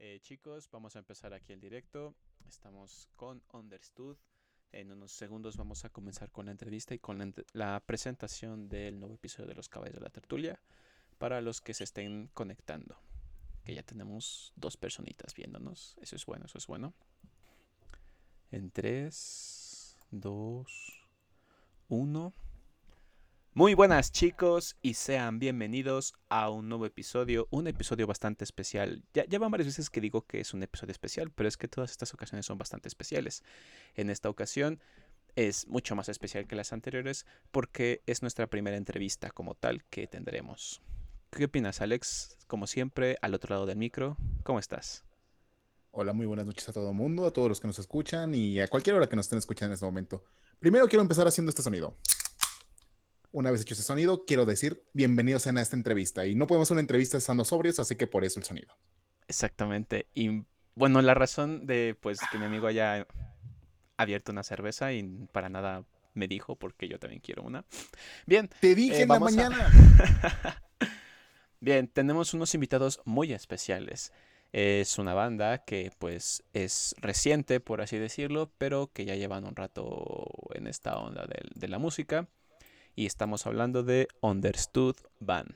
Eh, chicos, vamos a empezar aquí el directo. Estamos con Understood. En unos segundos vamos a comenzar con la entrevista y con la, presentación del nuevo episodio de Los Caballos de la Tertulia para los que se estén conectando. Que ya tenemos dos personitas viéndonos. Eso es bueno, eso es bueno. En 3, 2, 1. Muy buenas chicos y sean bienvenidos a un nuevo episodio, un episodio bastante especial. Ya, ya, van varias veces que digo que es un episodio especial, pero es que todas estas ocasiones son bastante especiales. En esta ocasión es mucho más especial que las anteriores porque es nuestra primera entrevista como tal que tendremos. ¿Qué opinas Alex? Como siempre, al otro lado del micro, ¿cómo estás? Hola, muy buenas noches a todo el mundo, a todos los que nos escuchan y a cualquier hora que nos estén escuchando en este momento. Primero quiero empezar haciendo este sonido. Una vez hecho ese sonido, quiero decir bienvenidos a esta entrevista. Y no podemos hacer una entrevista estando sobrios, así que por eso el sonido. Exactamente. Y bueno, la razón de pues que mi amigo haya abierto una cerveza y para nada me dijo porque yo también quiero una. Bien. Te dije eh, en la mañana. Bien, tenemos unos invitados muy especiales. Es una banda que pues es reciente, por así decirlo, pero que ya llevan un rato en esta onda de la música y estamos hablando de Understood Band.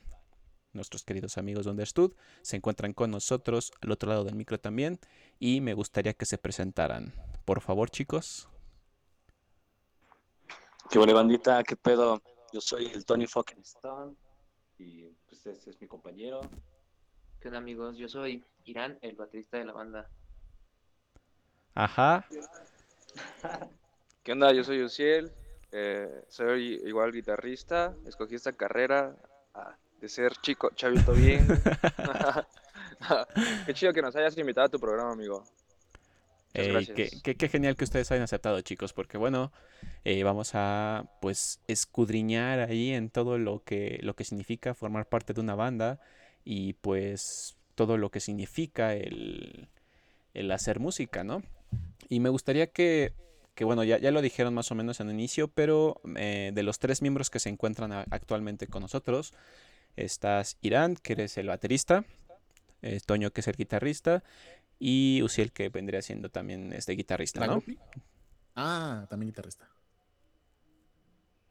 Nuestros queridos amigos de Understood se encuentran con nosotros al otro lado del micro también y me gustaría que se presentaran. Por favor, chicos. ¿Qué bandita? ¿Qué pedo? Yo soy el Tony fucking Stone y pues este es mi compañero. ¿Qué onda, amigos? Yo soy Irán, el baterista de la banda. Ajá. ¿Qué onda? Yo soy Uciel, eh, soy igual guitarrista, escogí esta carrera ah, de ser chico, chavito bien. qué chido que nos hayas invitado a tu programa, amigo. qué, genial que ustedes hayan aceptado, chicos, porque bueno, eh, vamos a pues escudriñar ahí en todo lo que, lo que significa formar parte de una banda y pues todo lo que significa el, el hacer música, ¿no? Y me gustaría que que bueno, ya, ya lo dijeron más o menos en el inicio, pero eh, de los tres miembros que se encuentran actualmente con nosotros, estás Irán, que eres el baterista, eh, Toño, que es el guitarrista, y Uciel, que vendría siendo también este guitarrista, ¿no? Ah, también guitarrista.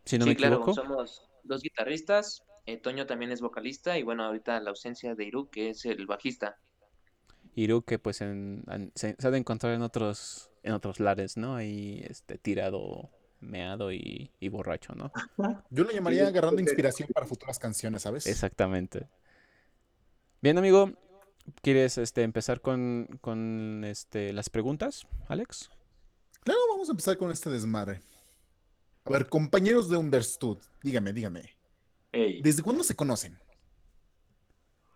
Si no sí, claro, somos dos guitarristas, eh, Toño también es vocalista, y bueno, ahorita la ausencia de Iru, que es el bajista. Iru, que pues se, se ha de encontrar en otros en otros lares, ¿no? Ahí este, tirado, meado y, borracho, ¿no? Yo lo llamaría agarrando inspiración para futuras canciones, ¿sabes? Exactamente. Bien, amigo, ¿quieres este, empezar con, con este, las preguntas, Alex? Claro, vamos a empezar con este desmadre. A ver, compañeros de Understood, dígame, dígame. ¿Desde cuándo se conocen?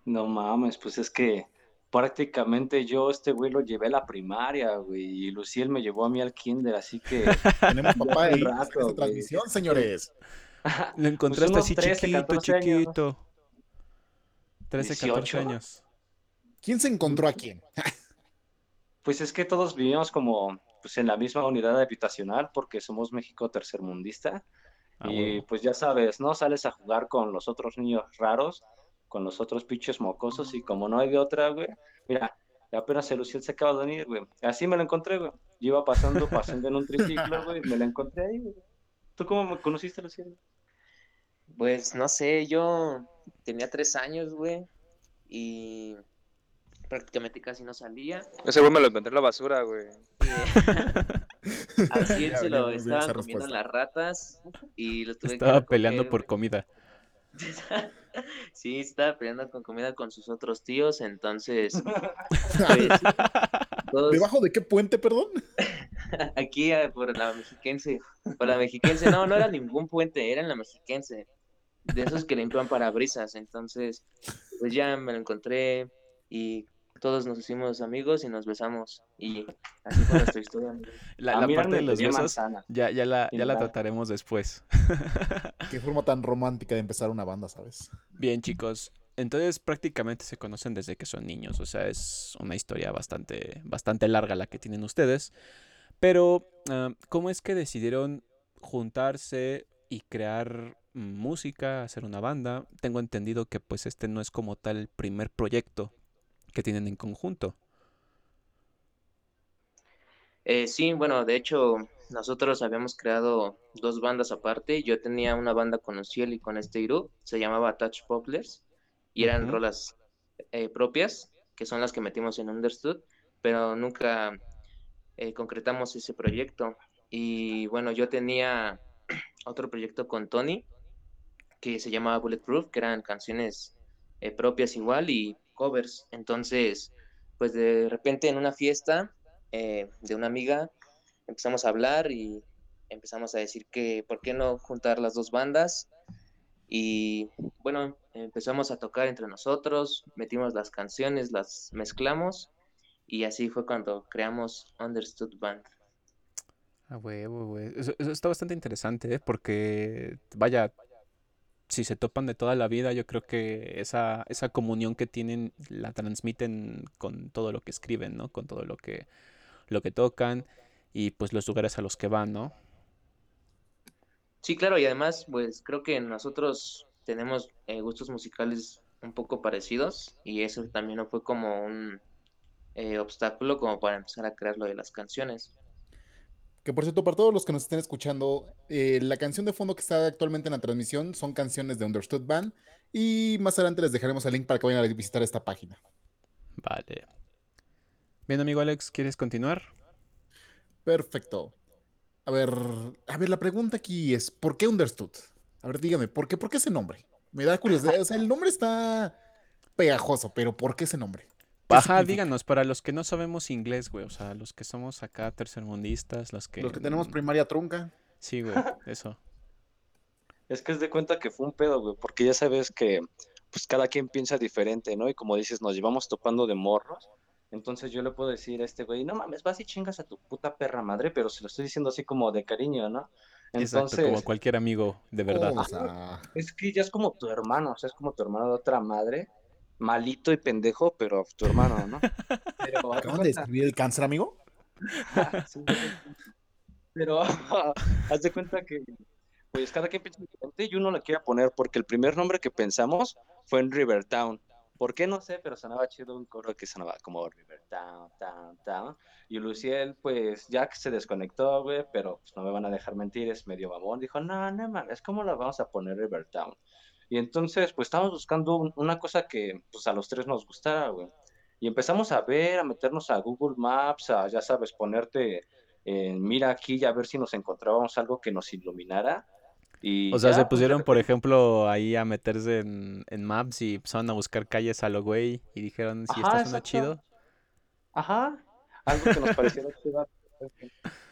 No mames, pues es que prácticamente yo este güey lo llevé a la primaria, güey, y Luciel me llevó a mí al kinder, así que... Tenemos papá de rato, transmisión, señores. Lo encontraste pues así chiquito, chiquito. 13, 14 años. ¿Quién se encontró a quién? pues es que todos vivimos como pues en la misma unidad habitacional porque somos México tercermundista. Ah, y pues ya sabes, ¿no? Sales a jugar con los otros niños raros con los otros pinches mocosos y como no hay de otra, güey, mira, apenas el Luciel se acaba de venir, güey. Así me lo encontré, güey. Yo iba pasando, pasando en un triciclo, güey, me lo encontré ahí, güey. ¿Tú cómo me conociste, Luciel? Pues no sé, yo tenía tres años, güey, y prácticamente casi no salía. Ese güey me lo encontré en la basura, güey. Así él se lo estaban comiendo las ratas y lo tuve Estaba peleando por comida. sí, estaba peleando con comida con sus otros tíos, entonces. Pues, ¿Debajo de qué puente, perdón? Aquí ah, por la mexiquense. Por la mexiquense, no, no era ningún puente, era en la mexiquense. De esos que limpian parabrisas. Entonces, pues ya me lo encontré y todos nos hicimos amigos y nos besamos. Y así fue nuestra historia. La, parte de los besos ya, ya, la, ya la trataremos después. Qué forma tan romántica de empezar una banda, ¿sabes? Bien, chicos. Entonces prácticamente se conocen desde que son niños. O sea, es una historia bastante, bastante larga la que tienen ustedes. Pero, ah, ¿cómo es que decidieron juntarse y crear música, hacer una banda? Tengo entendido que pues este no es como tal el primer proyecto que tienen en conjunto. Eh, sí, bueno, de hecho, nosotros habíamos creado dos bandas aparte. Yo tenía una banda con Uciel y con este Iru, se llamaba Touch Poplars, y eran rolas eh, propias, que son las que metimos en Understood, pero nunca eh, concretamos ese proyecto. Y bueno, yo tenía otro proyecto con Tony, que se llamaba Bulletproof, que eran canciones eh, propias igual y covers. Entonces, pues de repente en una fiesta eh, de una amiga empezamos a hablar y empezamos a decir que por qué no juntar las dos bandas. Y bueno, empezamos a tocar entre nosotros, metimos las canciones, las mezclamos y así fue cuando creamos Understood Band. Ah, huevo, güey. Eso, eso está bastante interesante, ¿eh? Porque, vaya, si se topan de toda la vida, yo creo que esa, esa comunión que tienen la transmiten con todo lo que escriben, ¿no? Con todo lo que, lo que tocan y pues los lugares a los que van, ¿no? Sí, claro, y además, pues creo que nosotros tenemos eh, gustos musicales un poco parecidos y eso también no fue como un eh, obstáculo como para empezar a crear lo de las canciones. Que por cierto, para todos los que nos estén escuchando, eh, la canción de fondo que está actualmente en la transmisión son canciones de Understood Band. Y más adelante les dejaremos el link para que vayan a visitar esta página. Vale. Bien, amigo Alex, ¿quieres continuar? Perfecto. A ver, a ver, la pregunta aquí es, ¿por qué Understood? A ver, dígame, ¿por qué, por qué ese nombre? Me da curiosidad. O sea, el nombre está pegajoso, pero ¿por qué ese nombre? ¿Qué Ajá, díganos, para los que no sabemos inglés, güey, o sea, los que somos acá tercermundistas, los que... Los que tenemos primaria trunca. Sí, güey, eso. Es que es de cuenta que fue un pedo, güey, porque ya sabes que pues cada quien piensa diferente, ¿no? Y como dices, nos llevamos topando de morros. Entonces yo le puedo decir a este güey, no mames, vas y chingas a tu puta perra madre, pero se lo estoy diciendo así como de cariño, ¿no? Exacto, como Entonces, cualquier amigo, de verdad. O sea, es que ya es como tu hermano, o sea, es como tu hermano de otra madre, malito y pendejo, pero tu hermano, ¿no? Pero, ¿acaban de describir el cáncer, amigo? Sí, güey. Pero haz de cuenta que, pues cada quien piensa diferente y uno le quiere poner, porque el primer nombre que pensamos fue en Rivertown. ¿Por qué? No sé, pero sonaba chido un coro que sonaba como Rivertown, Town, Town. Y Luciel, pues ya que se desconectó, güey, pero pues no me van a dejar mentir, es medio babón. Dijo, no, no mames, ¿cómo la vamos a poner Rivertown? Y entonces, pues estábamos buscando un- una cosa que pues a los tres nos gustara, güey. Y empezamos a ver, a meternos a Google Maps, a, ya sabes, ponerte en mira aquí y a ver si nos encontrábamos algo que nos iluminara. Y O sea, ya, se pues, pusieron, por ejemplo, ahí a meterse en, en maps y empezaron a buscar calles a lo güey y dijeron, si Ajá, esta suena chido. Ajá, algo que nos pareciera chido.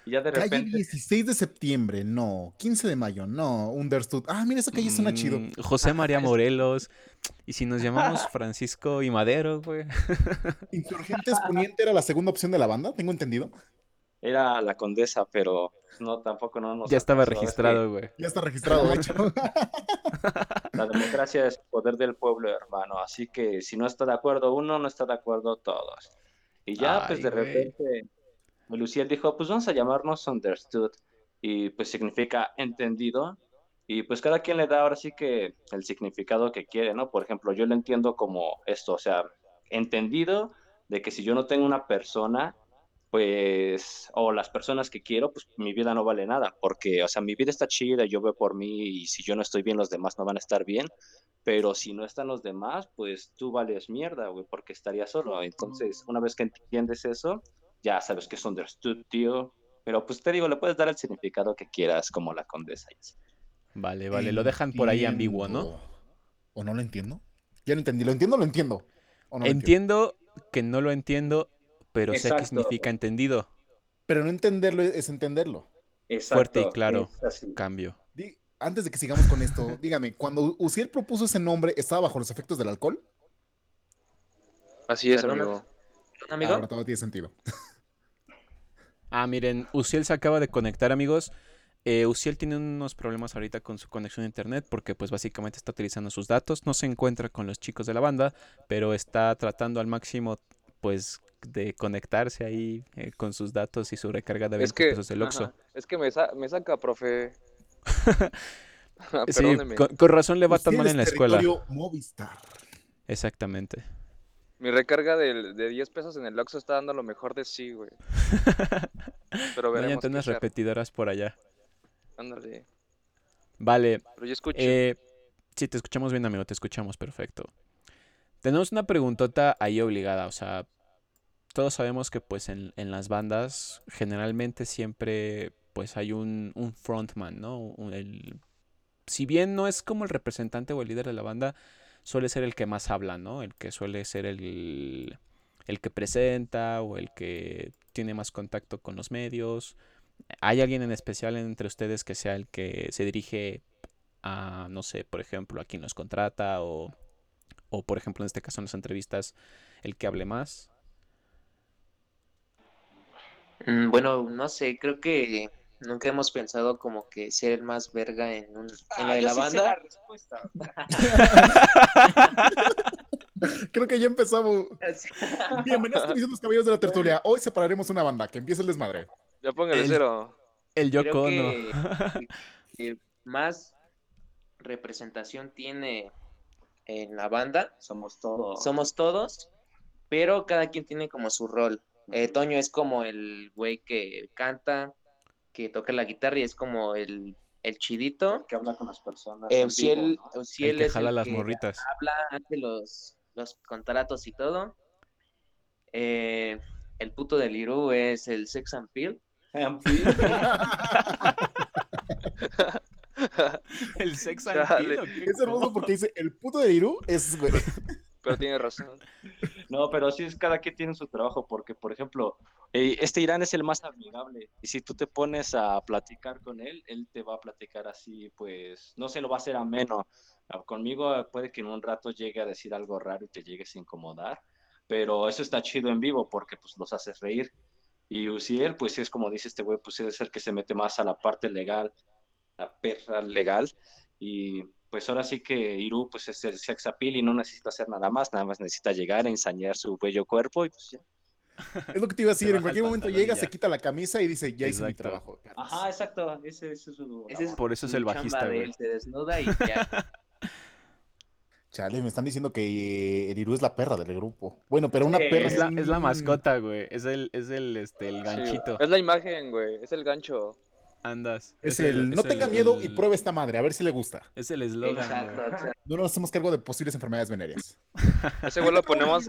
Y ya de Calle repente, 16 de septiembre, no. 15 de mayo, no. Understood. Ah, mira, esa calle suena chido. Mm, José María es- Morelos. Y si nos llamamos Francisco y Madero, güey. Insurgentes Poniente era la segunda opción de la banda, tengo entendido. era la condesa, pero no, tampoco no nos Ya estaba registrado, güey. Ya está registrado, de hecho. La democracia es el poder del pueblo, hermano. Así que si no está de acuerdo uno, no está de acuerdo todos. Y ya, pues de repente, Luciel dijo, pues vamos a llamarnos Understood. Y pues significa entendido. Y pues cada quien le da ahora sí que el significado que quiere, ¿no? Por ejemplo, yo lo entiendo como esto, o sea, entendido de que si yo no tengo una persona, pues, o las personas que quiero, pues mi vida no vale nada, porque, o sea, mi vida está chida, yo veo por mí y si yo no estoy bien, los demás no van a estar bien, pero si no están los demás, pues tú vales mierda, güey, porque estaría solo. Entonces, una vez que entiendes eso, ya sabes que es understood, tío. Pero pues te digo, le puedes dar el significado que quieras, como la condesa. Vale, vale, lo dejan por ahí ambiguo, ¿no? Entiendo. ¿O no lo entiendo? Ya lo entendí. ¿Lo entiendo o lo entiendo? ¿O no lo entiendo? Entiendo que no lo entiendo, pero sé que Exacto. significa entendido. Pero no entenderlo es entenderlo. Fuerte y Exacto, claro. Cambio. Di- Antes de que sigamos con esto, dígame, cuando Uciel propuso ese nombre, ¿estaba bajo los efectos del alcohol? Así es, amigo. amigo. Ahora todo tiene sentido. Ah, miren, Uciel se acaba de conectar, amigos. Eh, Uciel tiene unos problemas ahorita con su conexión a internet porque pues básicamente está utilizando sus datos. No se encuentra con los chicos de la banda, pero está tratando al máximo pues de conectarse ahí eh, con sus datos y su recarga de 20 Es que, pesos del Oxxo. ajá, es que me, sa- me saca, profe. Sí, Perdóneme. con, con razón le va tan mal en la escuela. Movistar. Exactamente. Mi recarga de, de 10 pesos en el Oxxo está dando lo mejor de sí, güey. Pero No hay veremos arma. repetidoras por allá. Ándale. Vale, Pero yo escucho. Eh, sí, te escuchamos bien, amigo, te escuchamos perfecto. Tenemos una preguntota ahí obligada, o sea, todos sabemos que pues en, en las bandas generalmente siempre pues hay un, un frontman, ¿no? Un- el- si bien no es como el representante o el líder de la banda, suele ser el que más habla, ¿no? El que suele ser el, el que presenta o el que tiene más contacto con los medios. ¿Hay alguien en especial entre ustedes que sea el que se dirige a, no sé, por ejemplo, a quien nos contrata o, o por ejemplo, en este caso en las entrevistas, el que hable más. Mm, Bueno, no sé, creo que nunca hemos pensado como que ser el más verga en, un, en la de la banda. Creo que ya empezamos. Bienvenidos a Los Caballeros de la Tertulia. Hoy separaremos una banda. Que empiece el desmadre. Ya póngale El- cero. El Yoko que más representación tiene en la banda Somos todos. somos todos, pero cada quien tiene como su rol. Eh, Toño es como el güey que canta, que toca la guitarra y es como el, el chidito. que habla con las personas. Eh, en Uciel, vivo, ¿no? Uciel El que es jala el las que morritas. habla, hace los, los contratos y todo. Eh, el puto del Irú es el sex and fin, El sex ¿o qué? Es hermoso porque dice: el puto de Iru es, güey. Pero tiene razón. No, pero sí es cada quien tiene su trabajo, porque, por ejemplo, eh, este Irán es el más amigable, y si tú te pones a platicar con él, él te va a platicar así, pues, no se lo va a hacer ameno. Ah, Conmigo eh, puede que en un rato llegue a decir algo raro y te llegues a incomodar, pero eso está chido en vivo porque, pues, los haces reír. Y Uziel, pues, es como dice este güey, pues, es el que se mete más a la parte legal, la perra legal, y pues ahora sí que Iru pues es el sex appeal y no necesita hacer nada más, nada más necesita llegar a ensañar su bello cuerpo y pues ya. Es lo que te iba a decir. En cualquier momento llega, se quita la camisa y dice: Ya hice mi trabajo. Ajá, exacto, ese, ese es su Ese es Por eso es el bajista, de güey. él, se desnuda y ya. Chale, me están diciendo que eh, el Iru es la perra del grupo. Bueno, pero una Sí, perra. Es la, es la mascota, güey. Es el, es el, este, el Sí, ganchito. es la imagen, güey. Es el gancho. Andas. Es el, no es tenga el- miedo y pruebe esta madre, a ver si le gusta. Es el eslogan. No nos hacemos cargo de posibles enfermedades venéreas. Ese güey lo ponemos.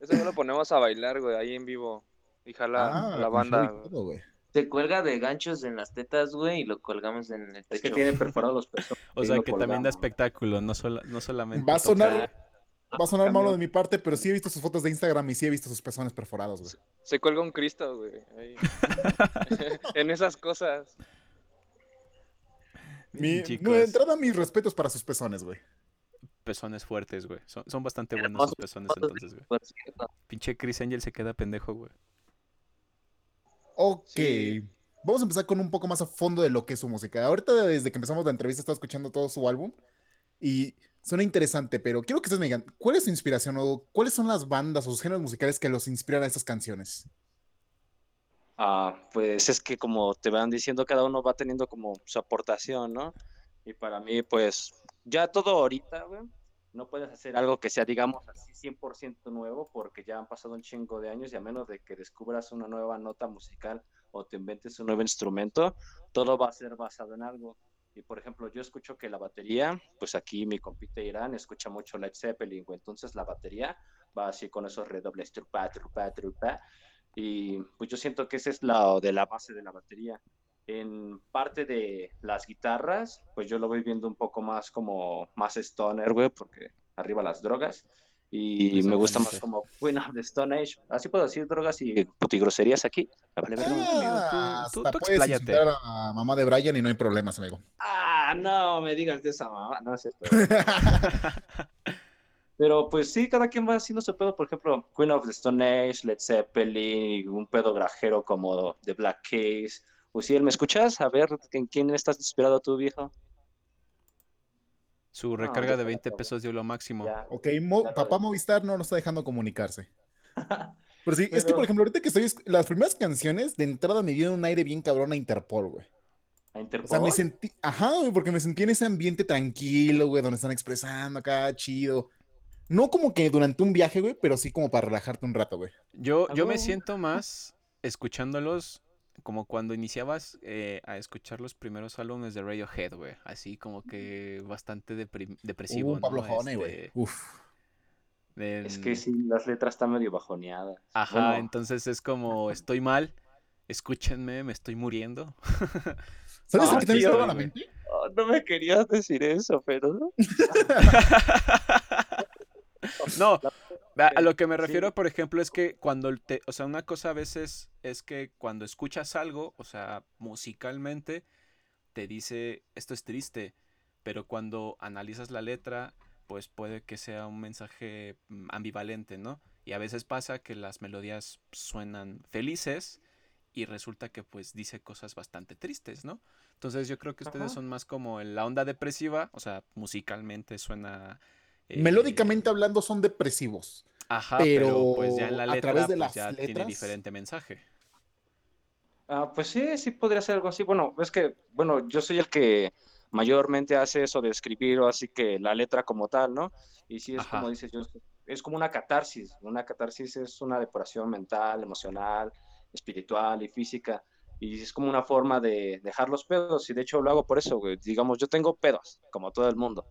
Ese güey lo ponemos a bailar, güey, ahí en vivo. Y jala Ah, a la banda. todo. Se cuelga de ganchos en las tetas, güey, y lo colgamos en el Es que techo. tiene perforados los pesos. O sea, que también da espectáculo, no, sola- no solamente. Va a sonar, va a sonar malo de mi parte, pero sí he visto sus fotos de Instagram y sí he visto sus pezones perforados, güey. Se cuelga un Cristo, güey. ahí. en esas cosas. Mi, Chicos, no, de entrada, mis respetos para sus pezones, güey. pezones fuertes, güey. Son, son bastante buenos sus pezones entonces, güey. Pinche Chris Angel se queda pendejo, güey. Ok. Sí. Vamos a empezar con un poco más a fondo de lo que es su música. Ahorita, desde que empezamos la entrevista, he estado escuchando todo su álbum y suena interesante, pero quiero que ustedes me digan, ¿cuál es su inspiración o cuáles son las bandas o sus géneros musicales que los inspiran a estas canciones? Ah, pues es que como te van diciendo, cada uno va teniendo como su aportación, ¿no? Y para mí, pues, ya todo ahorita, güey, no puedes hacer algo que sea, digamos, así 100% nuevo, porque ya han pasado un chingo de años y a menos de que descubras una nueva nota musical o te inventes un nuevo instrumento, todo va a ser basado en algo. Y por ejemplo, yo escucho que la batería, pues aquí mi compite Irán escucha mucho Led Zeppelin, entonces la batería va así con esos redobles, trupa, trupa, trupa, y pues yo siento que esa es la de la base de la batería. En parte de las guitarras, pues yo lo voy viendo un poco más como más stoner, güey, porque arriba las drogas. Y me gusta más como Queen of the Stone Age. Así puedo decir drogas y putigroserías aquí. Vale. Ah, tú- tú puedes insultar a mamá de Brian y no hay problemas, amigo. Ah, no me digas de esa mamá. No es cierto. Pero pues sí, cada quien va haciendo su pedo. Por ejemplo, Queen of the Stone Age, Led Zeppelin, un pedo grajero como The Black Keys. Uciel, ¿me escuchas? A ver, ¿en quién estás inspirado tú, viejo? Su recarga de creo 20 que- pesos dio lo máximo. Ya. Ok, Mo- Ya lo papá. Movistar no nos está dejando comunicarse. Pero sí, es que por ejemplo, ahorita que estoy, las primeras canciones de entrada me dieron un aire bien cabrón a Interpol, güey. ¿A O Interpol? sea, me sentí, ajá, güey, porque me sentí en ese ambiente tranquilo, güey, donde están expresando acá, chido. No como que durante un viaje, güey, pero sí como para relajarte un rato, güey. Yo, yo me siento más escuchándolos como cuando iniciabas eh, a escuchar los primeros álbumes de Radiohead, güey. Así como que bastante depresivo. Uh, Pablo güey. Este, Uf. Es que sí, las letras están medio bajoneadas. Ajá, Bueno, entonces es como, estoy mal, escúchenme, me estoy muriendo. ¿Sabes a qué también tío, estaba la mente? oh, no me querías decir eso, pero... No, a, lo que me Sí. refiero, por ejemplo, es que cuando te, o sea, una cosa a veces es que cuando escuchas algo, o sea, musicalmente, te dice, esto es triste, pero cuando analizas la letra, pues puede que sea un mensaje mm, ambivalente, ¿no? Y a veces pasa que las melodías suenan felices y resulta que pues dice cosas bastante tristes, ¿no? Entonces yo creo que ustedes Ajá. son más como en la onda depresiva, o sea, musicalmente suena... eh, Melódicamente hablando son depresivos. Ajá, pero, pero pues ya en la a letra través de pues, las ya tiene letras- diferente mensaje. Ah, pues sí, sí podría ser algo así. Bueno, es que, bueno, yo soy el que mayormente hace eso de escribir, o así que la letra como tal, ¿no? Y sí es Ajá. como dices, yo, es como una catarsis. Una catarsis es una depuración mental, emocional, espiritual y física. Y es como una forma de dejar los pedos. Y de hecho lo hago por eso, güey. Digamos, yo tengo pedos, como todo el mundo.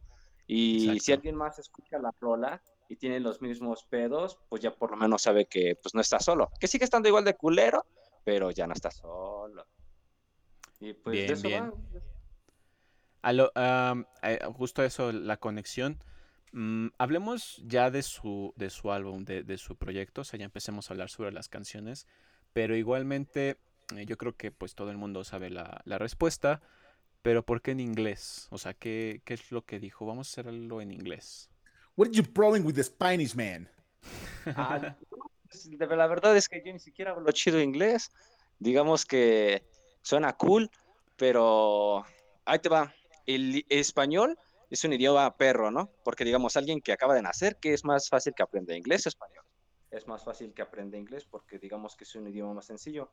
Y si alguien más escucha la rola y tiene los mismos pedos, pues ya por lo menos sabe que pues no está solo. Que sigue estando igual de culero, pero ya no está solo. Y pues Bien, de eso bien. va. A lo- eh, justo eso, la conexión. Mm, hablemos ya de su, de su álbum, de, de su proyecto, o sea, ya empecemos a hablar sobre las canciones, pero igualmente eh, yo creo que pues todo el mundo sabe la, la respuesta, pero ¿por qué en inglés? O sea, ¿qué, qué es lo que dijo? Vamos a hacerlo en inglés. What is your problem with the Spanish man? Ah, pues, la verdad es que yo ni siquiera hablo chido inglés. Digamos que suena cool, pero ahí te va. El español es un idioma perro, ¿no? Porque digamos, alguien que acaba de nacer, que es más fácil que aprenda inglés o español. Es más fácil que aprenda inglés porque digamos que es un idioma más sencillo.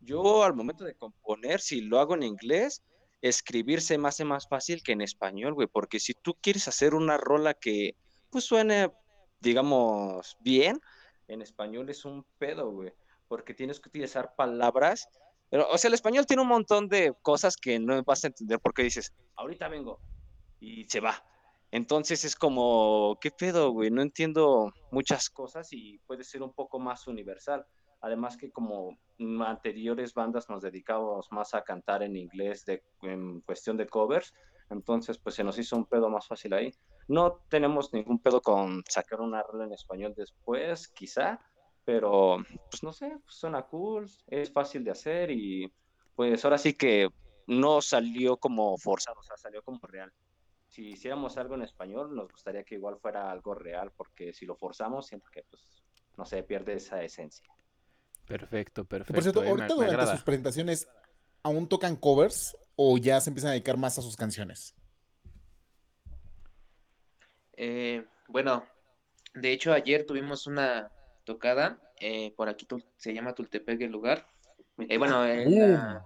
Yo al momento de componer, si lo hago en inglés, escribir se me hace más fácil que en español, güey, porque si tú quieres hacer una rola que pues suene, digamos, bien, en español es un pedo, güey, porque tienes que utilizar palabras, pero, o sea, el español tiene un montón de cosas que no vas a entender porque dices, ahorita vengo, y se va. Entonces es como, ¿qué pedo, güey? No entiendo muchas cosas y puede ser un poco más universal. Además que como anteriores bandas nos dedicábamos más a cantar en inglés de, en cuestión de covers, entonces pues se nos hizo un pedo más fácil ahí. No tenemos ningún pedo con sacar una rola en español después, quizá, pero pues no sé, pues, suena cool, es fácil de hacer y pues ahora sí que no salió como forzado, o sea, salió como real. Si hiciéramos algo en español, nos gustaría que igual fuera algo real, porque si lo forzamos, siento que pues no se pierde esa esencia. Perfecto, perfecto. por cierto, eh, ahorita me durante sus presentaciones, ¿aún tocan covers o ya se empiezan a dedicar más a sus canciones? Eh, bueno, de hecho ayer tuvimos una tocada, eh, por aquí se llama Tultepec el lugar, eh, bueno, en la-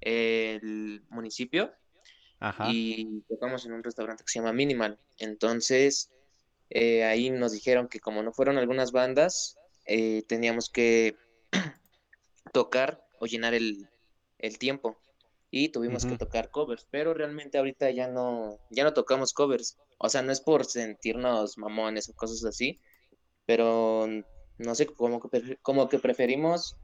el municipio, Ajá. y tocamos en un restaurante que se llama Minimal. Entonces, eh, ahí nos dijeron que como no fueron algunas bandas, eh, teníamos que tocar o llenar el, el tiempo. Y tuvimos que tocar covers, pero realmente ahorita ya no, ya no tocamos covers. O sea, no es por sentirnos mamones o cosas así, pero no sé, como que, como que preferimos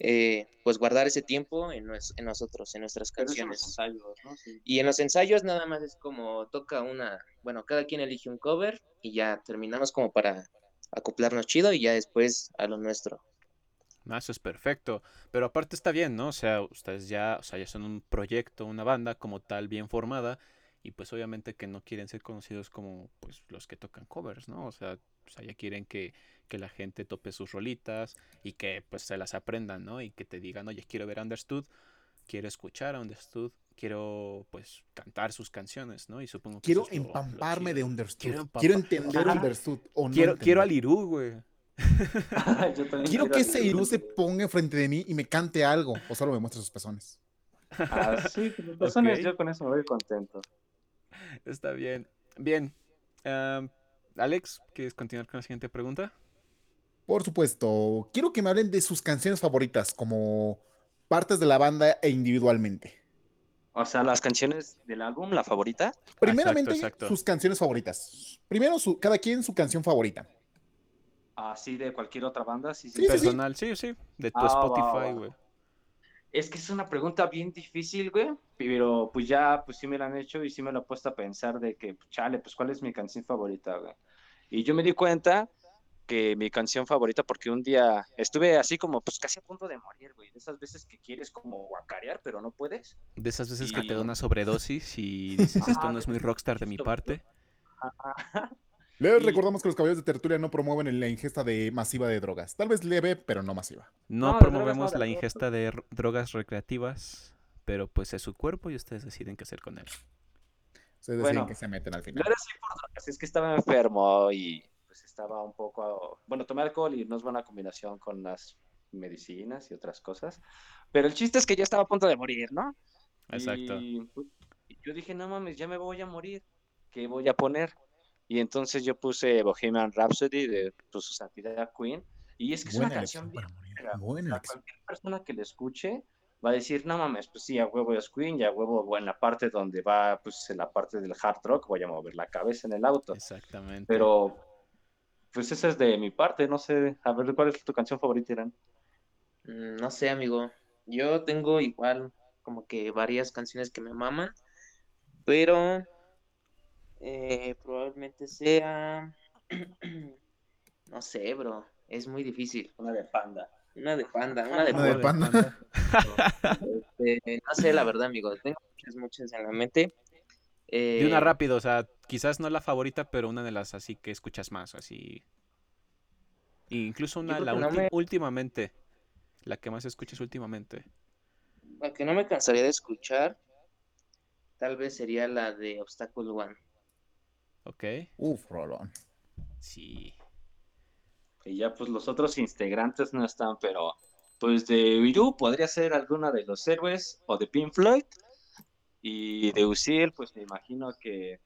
eh, pues guardar ese tiempo en, nues- en nosotros, en nuestras en canciones. ensayos, ¿no? Sí. Y en los ensayos nada más es como toca una, bueno, cada quien elige un cover y ya terminamos como para acoplarnos chido y ya después a lo nuestro. No, eso es perfecto. Pero aparte está bien, ¿no? O sea, ustedes ya, o sea, ya son un proyecto, una banda como tal bien formada. Y pues obviamente que no quieren ser conocidos como pues los que tocan covers, ¿no? O sea, o sea, ya quieren que, que la gente tope sus rolitas y que pues se las aprendan, ¿no? Y que te digan, oye, quiero ver Understood, quiero escuchar a Understood, quiero pues cantar sus canciones, ¿no? Y supongo que Quiero es lo- lo empamparme de Understood. Quiero Quiero, entender Ajá. Understood o no Quiero, quiero al. Irú, güey. Yo también Quiero que ese Irú se ponga enfrente de mí y me cante algo o solo me muestre sus pezones. Ah, sí, los pezones, yo con eso me voy contento. Está bien. Bien. Alex, ¿quieres continuar con la siguiente pregunta? Por supuesto, quiero que me hablen de sus canciones favoritas, como partes de la banda e individualmente. O sea, las canciones del álbum, la favorita. Primeramente, exacto. sus canciones favoritas. Primero, su, cada quien su canción favorita. Así de cualquier otra banda, sí, sí. Sí, sí, sí. Personal, sí, sí, de tu Ah, Spotify, güey. Es que es una pregunta bien difícil, güey. Pero pues ya, pues sí me la han hecho y sí me lo he puesto a pensar de que, pues, chale, pues cuál es mi canción favorita, güey. Y yo me di cuenta que mi canción favorita, porque un día estuve así como, pues casi a punto de morir, güey. De esas veces que quieres como guacarear, pero no puedes. De esas veces que Y- te da una sobredosis y dices, esto no es muy rockstar de mi parte. Les Y- recordamos que los caballeros de tertulia no promueven la ingesta de masiva de drogas. Tal vez leve, pero no masiva. No, promovemos la ingesta de drogas recreativas, pero pues es su cuerpo y ustedes deciden qué hacer con él. Ustedes Bueno. deciden que se meten al Yo final. era así por drogas, es que estaba enfermo y pues estaba un poco, bueno, tomé alcohol y no es buena combinación con las medicinas y otras cosas. Pero el chiste es que ya estaba a punto de morir, ¿no? Exacto. Y, pues, y yo dije, no mames, ya me voy a morir. ¿Qué voy a poner? Y entonces yo puse Bohemian Rhapsody de pues, su santidad Queen. Y es que es una canción bien para morir. verga, Buena o sea, elección. cualquier persona que le escuche va a decir, no mames, pues sí, a huevo es Queen y a huevo en la parte donde va, pues en la parte del hard rock, voy a mover la cabeza en el auto. Exactamente. Pero, pues esa es de mi parte, no sé, a ver, ¿cuál es tu canción favorita, Irán? Mm, No sé, amigo. Yo tengo igual como que varias canciones que me maman, pero eh, probablemente sea, no sé, bro, es muy difícil. Una de Panda. Una de panda, una de Una de panda. panda. Este, no sé, la verdad, amigo. Tengo muchas, muchas en la mente. De una Eh, rápido, o sea, quizás no la favorita, pero una de las así que escuchas más, así. Y incluso una, la no me- últimamente. La que más escuchas últimamente. La que no me cansaría de escuchar, tal vez sería la de Obstacle One. ¿Ok? Uf, Rolón. Sí. Y ya pues los otros integrantes no están, pero pues de Viru podría ser alguna de los héroes o de Pink Floyd. Y de Uciel, pues me imagino que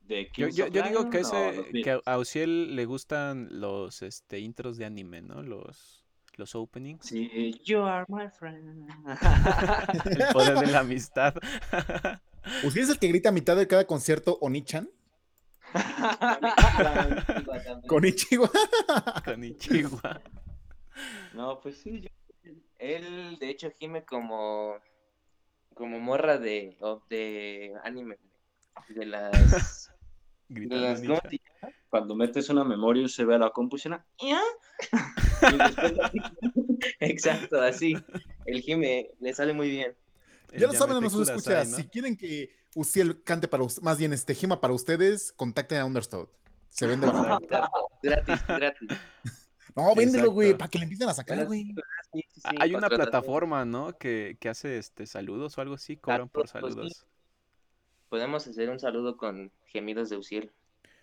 de Yo, yo, digo que ese que a Uciel le gustan los este intros de anime, ¿no? Los los openings. Sí, you are my friend. El poder de la amistad. ¿Usted es el que grita a mitad de cada concierto Onichan? Con Ichigo. Con Ichiwa. no, pues sí, yo- Él, de hecho, gime como, como morra de, de anime. De las. de las cuando metes una memoria se ve a la compu y. Y Exacto, así. El gime le sale muy bien. Ya lo saben, Yamete nos escuchas. ¿no? Si quieren que Uciel cante para us- más bien este gema para ustedes, contacten a Understood. Se vende. Gratis, gratis. No, véndelo, güey, para que le empiecen a sacar, güey. Sí, sí, sí, Hay una plataforma, ¿no? Que, que hace este saludos o algo así, cobran por Saludos, pues. Podemos hacer un saludo con gemidos de Uciel.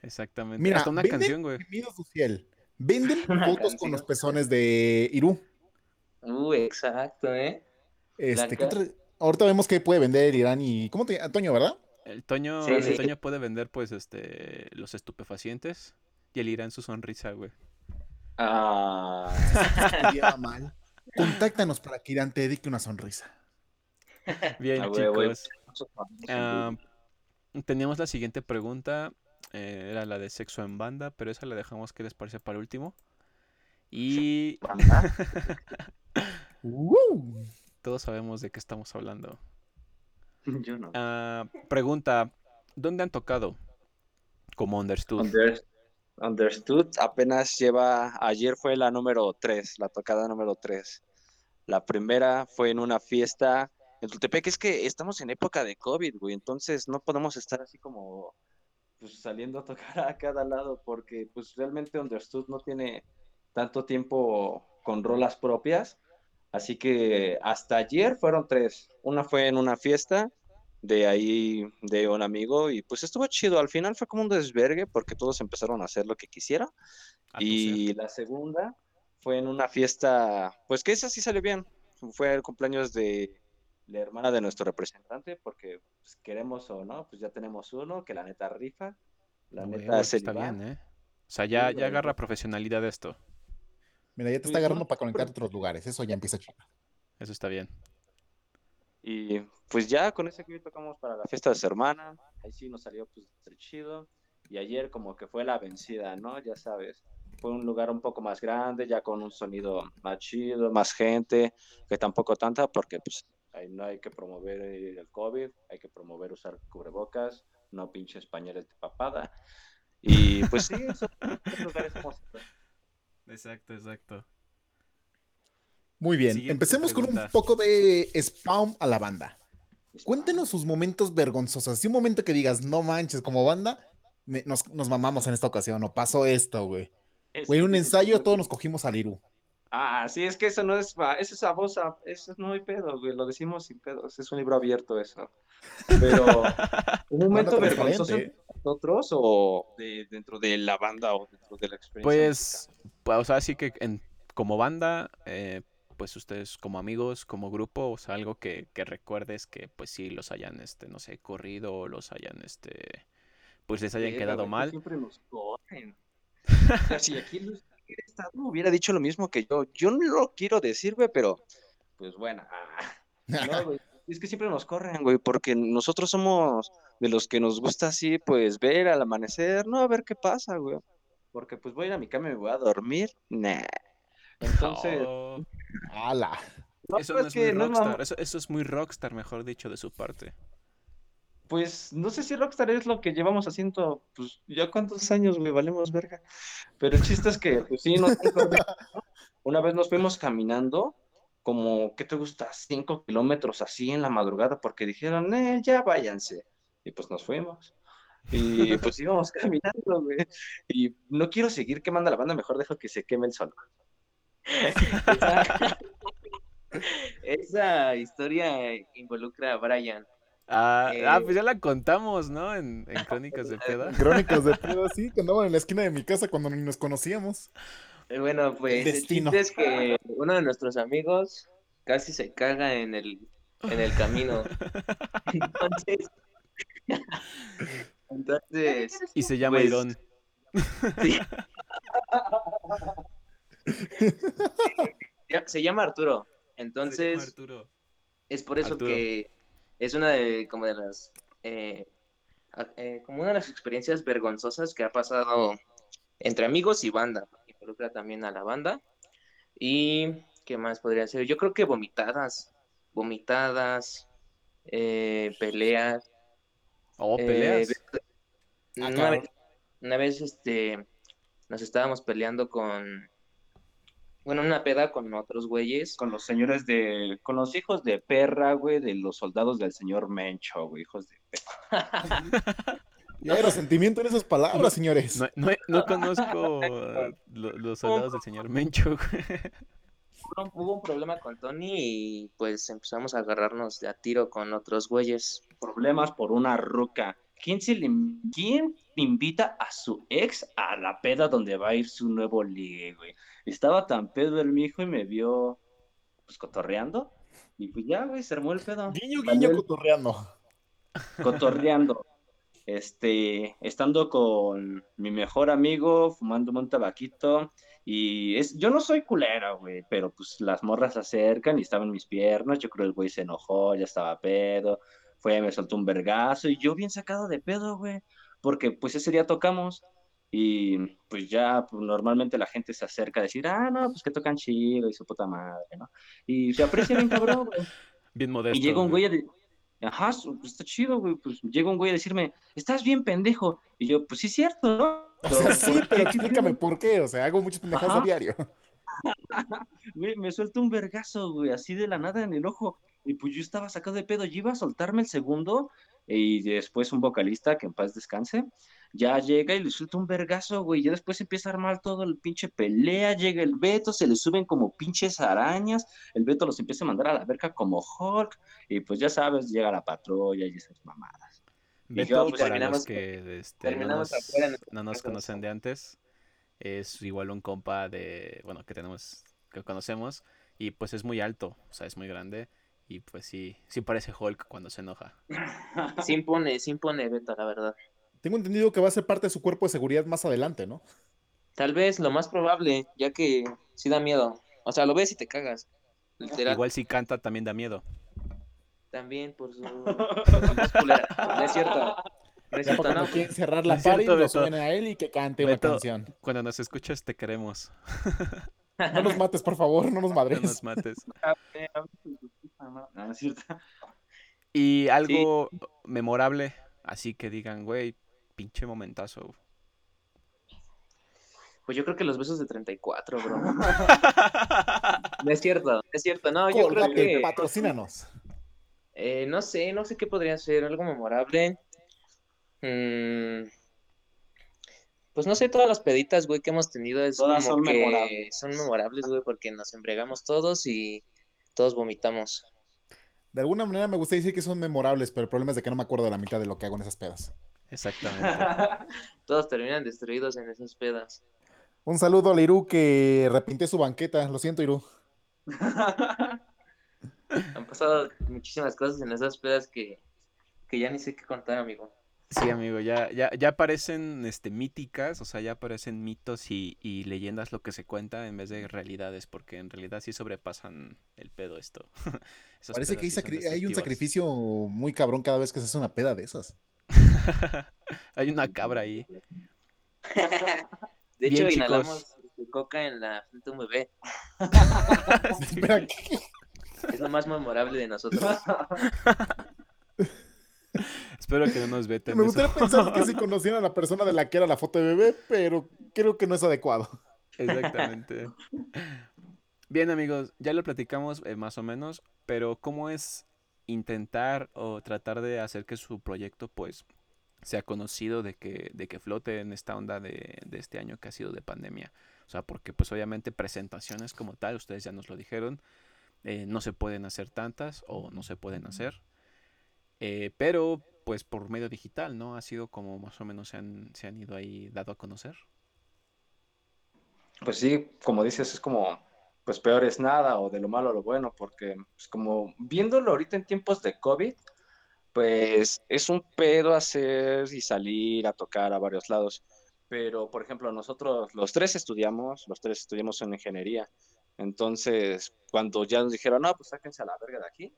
Exactamente. Mira, Hasta una venden canción, güey. Gemidos Uciel. Venden fotos con los pezones de Irú. Uh, exacto, ¿eh? Este, ¿qué otra- Ahorita vemos qué puede vender Irán y. ¿Cómo te Toño, verdad? El Toño, Sí, el sí. Toño puede vender, pues, este, los estupefacientes y el Irán su sonrisa, güey. Ah, Lleva mal. Contáctanos para que Irán te dedique una sonrisa. Bien, Ah, chicos. Ah, teníamos la siguiente pregunta. eh, era la de sexo en banda, pero esa la dejamos que les parece para último. Y ¡Uh! todos sabemos de qué estamos hablando. yo no. Ah, pregunta, ¿dónde han tocado? Como Understood. Under- understood, apenas lleva, ayer fue la número 3, la tocada número 3. La primera fue en una fiesta en Tultepec, es que estamos en época de COVID, güey, entonces no podemos estar así como pues, saliendo a tocar a cada lado porque pues realmente Understood no tiene tanto tiempo con rolas propias, así que hasta ayer fueron tres. Una fue en una fiesta de ahí de un amigo y pues estuvo chido. Al final fue como un desvergue porque todos empezaron a hacer lo que quisieran. A tu Y la segunda fue en una fiesta, pues que esa sí salió bien. Fue el cumpleaños de la hermana de nuestro representante porque pues, queremos o no, pues ya tenemos uno que la neta rifa. La neta se está bien, ¿eh? O sea, ya, Sí, ya agarra profesionalidad esto. Mira, ya te está agarrando para conectar a otros lugares. Eso ya empieza chido. Eso está bien. Y pues ya con ese que tocamos para la fiesta de su hermana, ahí sí nos salió pues chido. Y ayer como que fue la vencida, ¿no? Ya sabes, fue un lugar un poco más grande, ya con un sonido más chido, más gente, que tampoco tanta, porque pues ahí no hay que promover el COVID, hay que promover usar cubrebocas, no pinches pañales de papada. Y pues sí, esos lugares hemos Exacto, exacto. Muy bien, Siguiente empecemos con un poco de spam a la banda. Cuéntenos sus momentos vergonzosos. Así un momento que digas, no manches, como banda, me- nos, nos mamamos en esta ocasión, o pasó esto, güey. Güey, en un ensayo todos nos cogimos al Iru. Ah, sí, es que eso no es, eso es a voz, eso no hay pedo, güey, lo decimos sin pedos, es un libro abierto eso. Pero, ¿un momento vergonzoso entre nosotros o de, dentro de la banda o dentro de la experiencia? Pues, pues, o sea, sí que en, como banda, eh, pues ustedes como amigos, como grupo, o sea, algo que, que recuerdes que pues sí los hayan, este, no sé, corrido o los hayan, este, pues les hayan quedado mal. Siempre nos corren. O sea, si aquí hubiera estado, hubiera dicho lo mismo que yo. Yo no lo quiero decir, güey, pero pues bueno. ah, no, güey, es que siempre nos corren, güey, porque nosotros somos de los que nos gusta así, pues ver al amanecer, no, a ver qué pasa, güey. Porque pues voy a ir a mi cama y me voy a dormir. Nah. Entonces, Oh, ¡Hala! no, eso es no es que muy no es rockstar, eso, eso es muy rockstar, mejor dicho, de su parte. Pues no sé si Rockstar es lo que llevamos haciendo, pues ya cuántos años, güey, valemos verga. Pero el chiste es que, pues sí, una vez nos fuimos caminando, como, ¿qué te gusta? Cinco kilómetros así en la madrugada, porque dijeron, eh, ya váyanse. Y pues nos fuimos. Y pues íbamos caminando, güey. Y no quiero seguir quemando la banda, mejor dejo que se queme el. Esa, esa historia involucra a Brian. Ah, ah, pues ya la contamos, ¿no? En, en Crónicas de Peda. Crónicas de pedo, sí, que andaban en la esquina de mi casa cuando ni nos conocíamos. Eh, Bueno, pues el destino. chiste es que uno de nuestros amigos casi se caga en el, en el camino. Entonces, entonces, Y se llama Pues, Irón. sí. Se llama Arturo. Se llama Entonces, Arturo. es por eso Arturo. que es una de como de las eh, eh, como una de las experiencias vergonzosas que ha pasado entre amigos y banda. Involucra también a la banda. Y qué más podría ser. Yo creo que vomitadas, vomitadas, eh, peleas. Oh, eh, peleas. Ah, una, cabrón. vez, una vez, este, nos estábamos peleando con, bueno, una peda con otros güeyes. Con los señores de, con los hijos de perra, güey, de los soldados del señor Mencho, güey, hijos de perra. Y hay resentimiento en esas palabras, señores. No, no, no conozco lo- los soldados del señor Mencho. güey. Hubo un- hubo un problema con Tony y pues empezamos a agarrarnos de a tiro con otros güeyes. problemas por una ruca. ¿Quién, se le, ¿Quién invita a su ex a la peda donde va a ir su nuevo ligue, güey? Estaba tan pedo el mijo y me vio, pues, cotorreando. Y pues ya, güey, se armó el pedo. Guiño, guiño, el- cotorreando. cotorreando. Este, estando con mi mejor amigo, fumándome un tabaquito. Y es, yo no soy culera, güey, pero pues las morras se acercan y estaban mis piernas. Yo creo el güey se enojó, ya estaba pedo. Fue, me soltó un vergazo y yo bien sacado de pedo, güey, porque pues ese día tocamos. Y pues ya pues, normalmente la gente se acerca a decir, ah, no, pues que tocan chido y su puta madre, ¿no? Y se aprecia bien cabrón, güey. Bien modesto. Y llega un güey. a de- ajá, pues está chido, güey, pues llega un güey a decirme, estás bien pendejo. Y yo, pues sí es cierto, ¿no? O sea, sí, ¿por pero explícame por qué. O sea, hago muchas pendejadas a diario. Güey, me suelta un vergazo, güey, así de la nada en el ojo. Y pues yo estaba sacado de pedo, yo iba a soltarme el segundo. Y después un vocalista, que en paz descanse, ya llega y le suelta un vergazo, güey. Ya después empieza a armar todo el pinche pelea. Llega el Beto, se le suben como pinches arañas. El Beto los empieza a mandar a la verga como Hulk. Y pues ya sabes, llega la patrulla y esas mamadas. Beto, yo, pues, para terminamos- los que este, no, terminamos nos, afuera en nuestra no nos conocen de antes, es igual un compa de, bueno, que tenemos, que conocemos, y pues es muy alto, o sea, es muy grande, y pues sí, sí parece Hulk cuando se enoja. Sí impone, sí impone Beto, la verdad. Tengo entendido que va a ser parte de su cuerpo de seguridad más adelante, ¿no? Tal vez lo más probable, ya que sí da miedo. O sea, lo ves y te cagas. Literal. Igual si canta también da miedo. También por su... por su voz culera. No es cierto. No es Ya cierto, para no. cuando quieren cerrar la cierto, party, lo suben a él y que cante una Beto. canción. Cuando nos escuchas te queremos. No nos mates, por favor, no nos No madres. nos mates. No, no es cierto. Y algo memorable, así que digan, güey, pinche momentazo. Pues yo creo que los besos de 34, bro. No es cierto, no es cierto. No, yo creo que... patrocínanos. Eh, no sé, no sé qué podría ser, algo memorable. Mm, pues no sé, todas las peditas, güey, que hemos tenido es Todas como son que memorables. son memorables, güey, porque nos embriagamos todos y todos vomitamos. De alguna manera me gusta decir que son memorables, pero el problema es de que no me acuerdo de la mitad de lo que hago en esas pedas. Exactamente. Todos terminan destruidos en esas pedas. Un saludo a Irú que repinté su banqueta. Lo siento, Irú. Han pasado muchísimas cosas en esas pedas que, que ya ni sé qué contar, amigo. Sí, amigo, ya, ya, ya parecen este, míticas, o sea, ya parecen mitos y, y leyendas lo que se cuenta en vez de realidades, porque en realidad sí sobrepasan el pedo esto. Parece que hay, sí un sacrificio muy cabrón cada vez que se hace una peda de esas. hay una cabra ahí. De Bien, hecho, chicos. inhalamos este, coca en la frente de un bebé. Es lo más memorable de nosotros. Espero que no nos veten. Me eso. gustaría pensar que si conocieran a la persona de la que era la foto de bebé, pero creo que no es adecuado. Exactamente. Bien, amigos, ya lo platicamos eh, más o menos, pero ¿cómo es intentar o tratar de hacer que su proyecto, pues, sea conocido de que, de que flote en esta onda de, de este año que ha sido de pandemia? O sea, porque, pues, obviamente presentaciones como tal, ustedes ya nos lo dijeron, eh, no se pueden hacer tantas o no se pueden hacer, eh, pero, pues, por medio digital, ¿no? Ha sido como más o menos se han, se han ido ahí dado a conocer. Pues sí, como dices, es como, pues peor es nada o de lo malo lo bueno, porque pues como viéndolo ahorita en tiempos de COVID, pues es un pedo hacer y salir a tocar a varios lados. Pero, por ejemplo, nosotros los tres estudiamos, los tres estudiamos en ingeniería. Entonces, cuando ya nos dijeron, no, pues sáquense a la verga de aquí,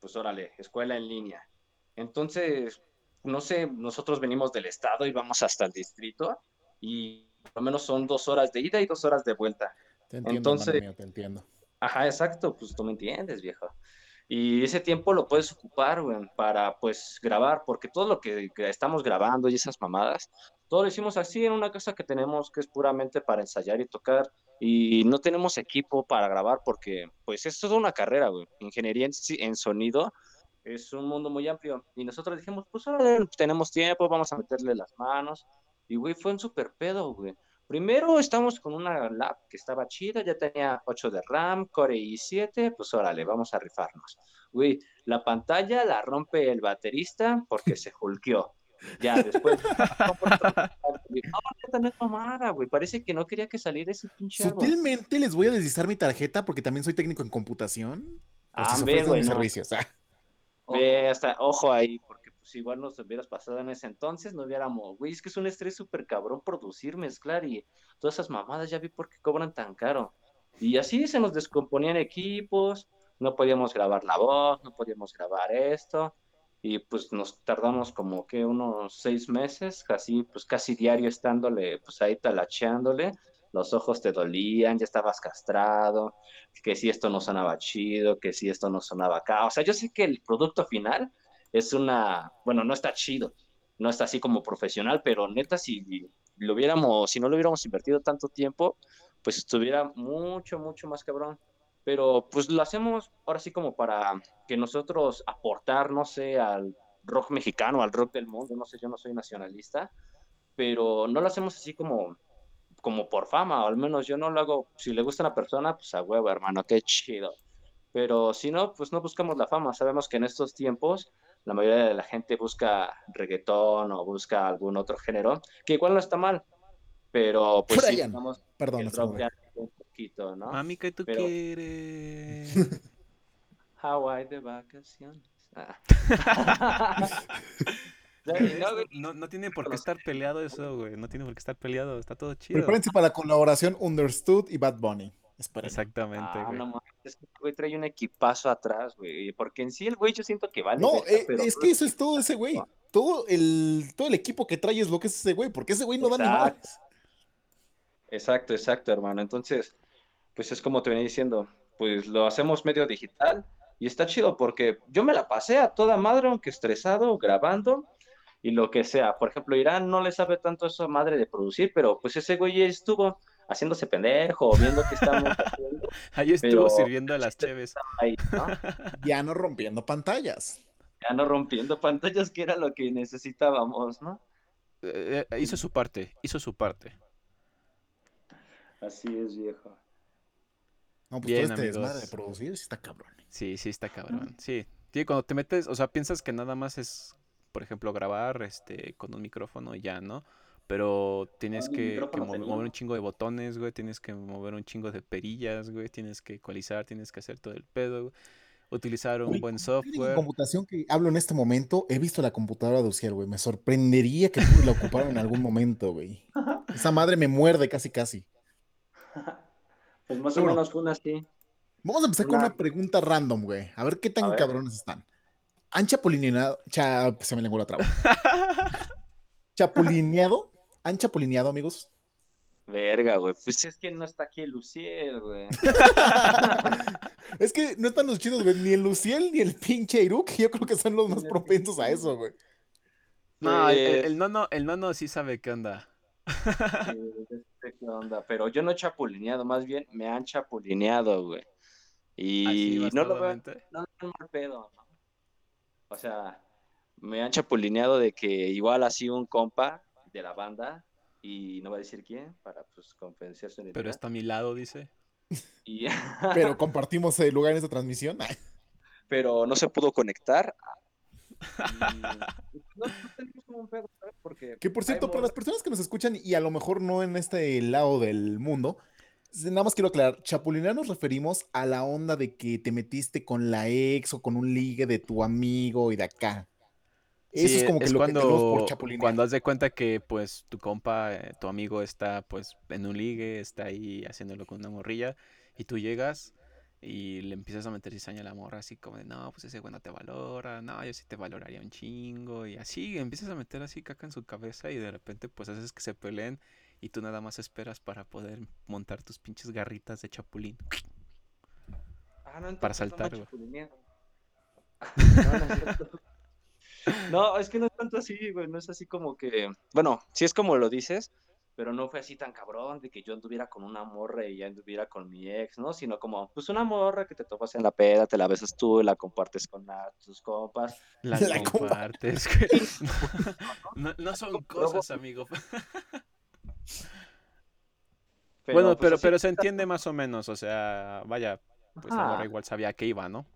pues órale, escuela en línea. Entonces, no sé, nosotros venimos del estado y vamos hasta el distrito y por lo menos son dos horas de ida y dos horas de vuelta. Te entiendo, Entonces- te entiendo. Ajá, exacto, pues tú me entiendes, viejo. Y ese tiempo lo puedes ocupar, güey, para pues grabar, porque todo lo que, estamos grabando y esas mamadas, todo lo hicimos así en una casa que tenemos que es puramente para ensayar y tocar. Y no tenemos equipo para grabar porque, pues, es toda una carrera, güey. Ingeniería en sonido es un mundo muy amplio. Y nosotros dijimos, pues, órale, tenemos tiempo, vamos a meterle las manos. Y, güey, fue un super pedo, güey. Primero estamos con una lab que estaba chida, ya tenía 8 de RAM, Core i7, pues órale, vamos a rifarnos. Güey, la pantalla la rompe el baterista porque se hulqueó. Ya, después. Mamada, güey. Parece que no quería que saliera ese pinche. Sutilmente les voy a deslizar mi tarjeta porque también soy técnico en computación. Por Ah, güey, no. servicios. Ve, hasta, ojo ahí, porque pues igual nos hubieras pasado en ese entonces, no hubiéramos, güey, es que es un estrés súper cabrón producir, mezclar y todas esas mamadas, ya vi por qué cobran tan caro. Y así se nos descomponían equipos, no podíamos grabar la voz, no podíamos grabar esto, y pues nos tardamos como que unos seis meses, casi, pues casi diario estándole, pues ahí talacheándole, los ojos te dolían, ya estabas castrado, que si esto no sonaba chido, que si esto no sonaba acá. O sea, yo sé que el producto final es una, bueno, no está chido, no está así como profesional, pero neta, si lo hubiéramos, si no lo hubiéramos invertido tanto tiempo, pues estuviera mucho, mucho más cabrón. Pero pues lo hacemos ahora sí como para que nosotros aportar, no sé, al rock mexicano, al rock del mundo, no sé, yo no soy nacionalista, pero no lo hacemos así como como por fama, o al menos yo no lo hago, si le gusta a una persona, pues a huevo, hermano, qué chido. Pero si no, pues no buscamos la fama. Sabemos que en estos tiempos la mayoría de la gente busca reggaetón o busca algún otro género, que igual no está mal, pero pues sí, Brian, digamos que Perdón, el nuestro rock nombre. ya un poquito, ¿no? Mami, ¿qué tú Pero- quieres? Hawaii de vacaciones. Ah. No, tiene por qué estar peleado eso, güey. No tiene por qué estar peleado. Está todo chido. Prepárense para la colaboración Understood y Bad Bunny. Exactamente, Ah, güey. no es que el güey trae un equipazo atrás, güey. Porque en sí el güey yo siento que vale. No, eh, pero es que eso es todo ese güey. Todo el, todo el equipo que trae es lo que es ese güey, porque ese güey no da ni Exacto. más. Exacto, exacto, hermano. Entonces, pues es como te venía diciendo, pues lo hacemos medio digital y está chido porque yo me la pasé a toda madre, aunque estresado, grabando y lo que sea. Por ejemplo, Irán no le sabe tanto esa madre de producir, pero pues ese güey estuvo haciéndose pendejo, viendo que estamos haciendo Ahí estuvo Pero- sirviendo a las cheves. ahí, ¿no? Ya no rompiendo pantallas. Ya no rompiendo pantallas, que era lo que necesitábamos, ¿no? Eh, eh, hizo su parte, hizo su parte. Así es, viejo. No, pues Bien, todo este amigos. desmadre de producir sí está cabrón. Sí, sí, está cabrón. Sí. Sí, cuando te metes, o sea, piensas que nada más es, por ejemplo, grabar este con un micrófono y ya, ¿no? Pero tienes que, mover un chingo de botones, güey, tienes que mover un chingo de perillas, güey, tienes que ecualizar, tienes que hacer todo el pedo, güey, utilizar un Güey, buen La única software. computación que hablo en este momento, he visto la computadora de Uciel, güey. Me sorprendería que la ocupara en algún momento, güey. Esa madre me muerde casi, casi. Pues más o menos una así. Vamos a empezar con Una- pregunta random, güey. A ver qué tan cabrones están. ¿Han chapulineado? Cha... Se me lengua la traba. ¿Chapulineado? ¿Han chapulineado, amigos? Verga, güey. Pues es que no está aquí el Luciel, güey. Es que no están los chidos, güey. Ni el Luciel ni el pinche Iruk. Yo creo que son los más propensos a eso, güey. No, el, el- Pues- el nono, el nono sí sabe qué onda. Sí, no sé qué onda, Pero yo no he chapulineado, más bien me han chapulineado, güey. Así Y no lo veo, no lo veo mal pedo, ¿no? O sea, me han chapulineado de que igual así un compa de la banda, y no voy a decir quién, para pues compensar su Pero está a mi lado, dice. Y- Pero compartimos el lugar en esta transmisión. pero no se pudo conectar. Y- no, no tenemos como un pedo, ¿sabes? Porque Que por cierto, para las personas que nos escuchan y a lo mejor no en este lado del mundo, nada más quiero aclarar, chapulinear nos referimos a la onda de que te metiste con la ex o con un ligue de tu amigo y de acá. Eso Sí, es como que lo cuando, que por chapulinear. cuando haz de cuenta que pues tu compa, eh, tu amigo está pues en un ligue, está ahí haciéndolo con una morrilla y tú llegas y le empiezas a meter cizaña a la morra así como de no, pues ese güey no te valora, no, yo sí te valoraría un chingo y así empiezas a meter así caca en su cabeza y de repente pues haces que se peleen y tú nada más esperas para poder montar tus pinches garritas de chapulín. Ah, no, para saltar, güey. No, no es cierto. No, es que no es tanto así, güey, no es así como que, bueno, sí es como lo dices, pero no fue así tan cabrón de que yo anduviera con una morra y ya anduviera con mi ex, ¿no? Sino como, pues una morra que te topas en la peda, te la besas tú y la compartes con la- tus compas. La, La compartes. güey. No, no son cosas, amigo. bueno, pues, pero, así- pero se entiende más o menos, o sea, vaya, pues Ajá. igual sabía que iba, ¿no?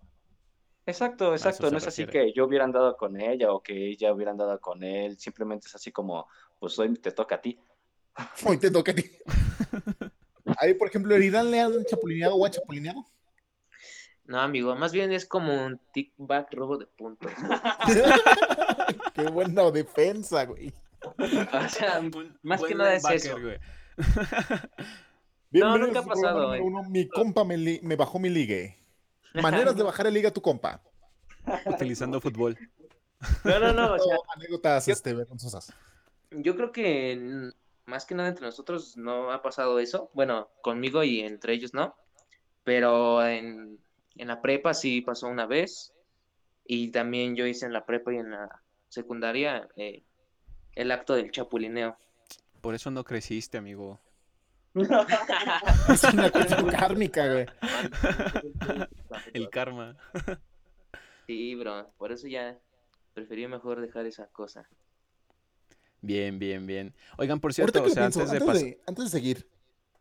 Exacto, exacto. No es así que yo hubiera andado con ella o que ella hubiera andado con él. Simplemente es así como, pues hoy te toca a ti. Hoy te toca a ti. Ahí, por ejemplo, ¿el Irán le han chapulineado o ha chapulineado? No, amigo, más bien es como un tick-back robo de puntos. Qué buena defensa, güey. O sea, Un más que nada es eso. güey. Bienvenidos nunca ha pasado, programa eh. uno, Mi compa me, li- me bajó mi ligue. Maneras de bajar el ligue a tu compa. Utilizando fútbol. No, no, no, o sea, Anécdotas yo- este, vergonzosas. yo creo que más que nada entre nosotros no ha pasado eso. Bueno, conmigo y entre ellos no. Pero en, en la prepa sí pasó una vez. Y también yo hice en la prepa y en la secundaria eh, el acto del chapulineo. Por eso no creciste, amigo. Es una cuestión kármica, güey. El karma. Sí, bro, por eso ya preferí mejor dejar esa cosa. Bien, bien, bien. Oigan, por cierto, o sea, pienso, antes de antes, pasar. de, antes de seguir,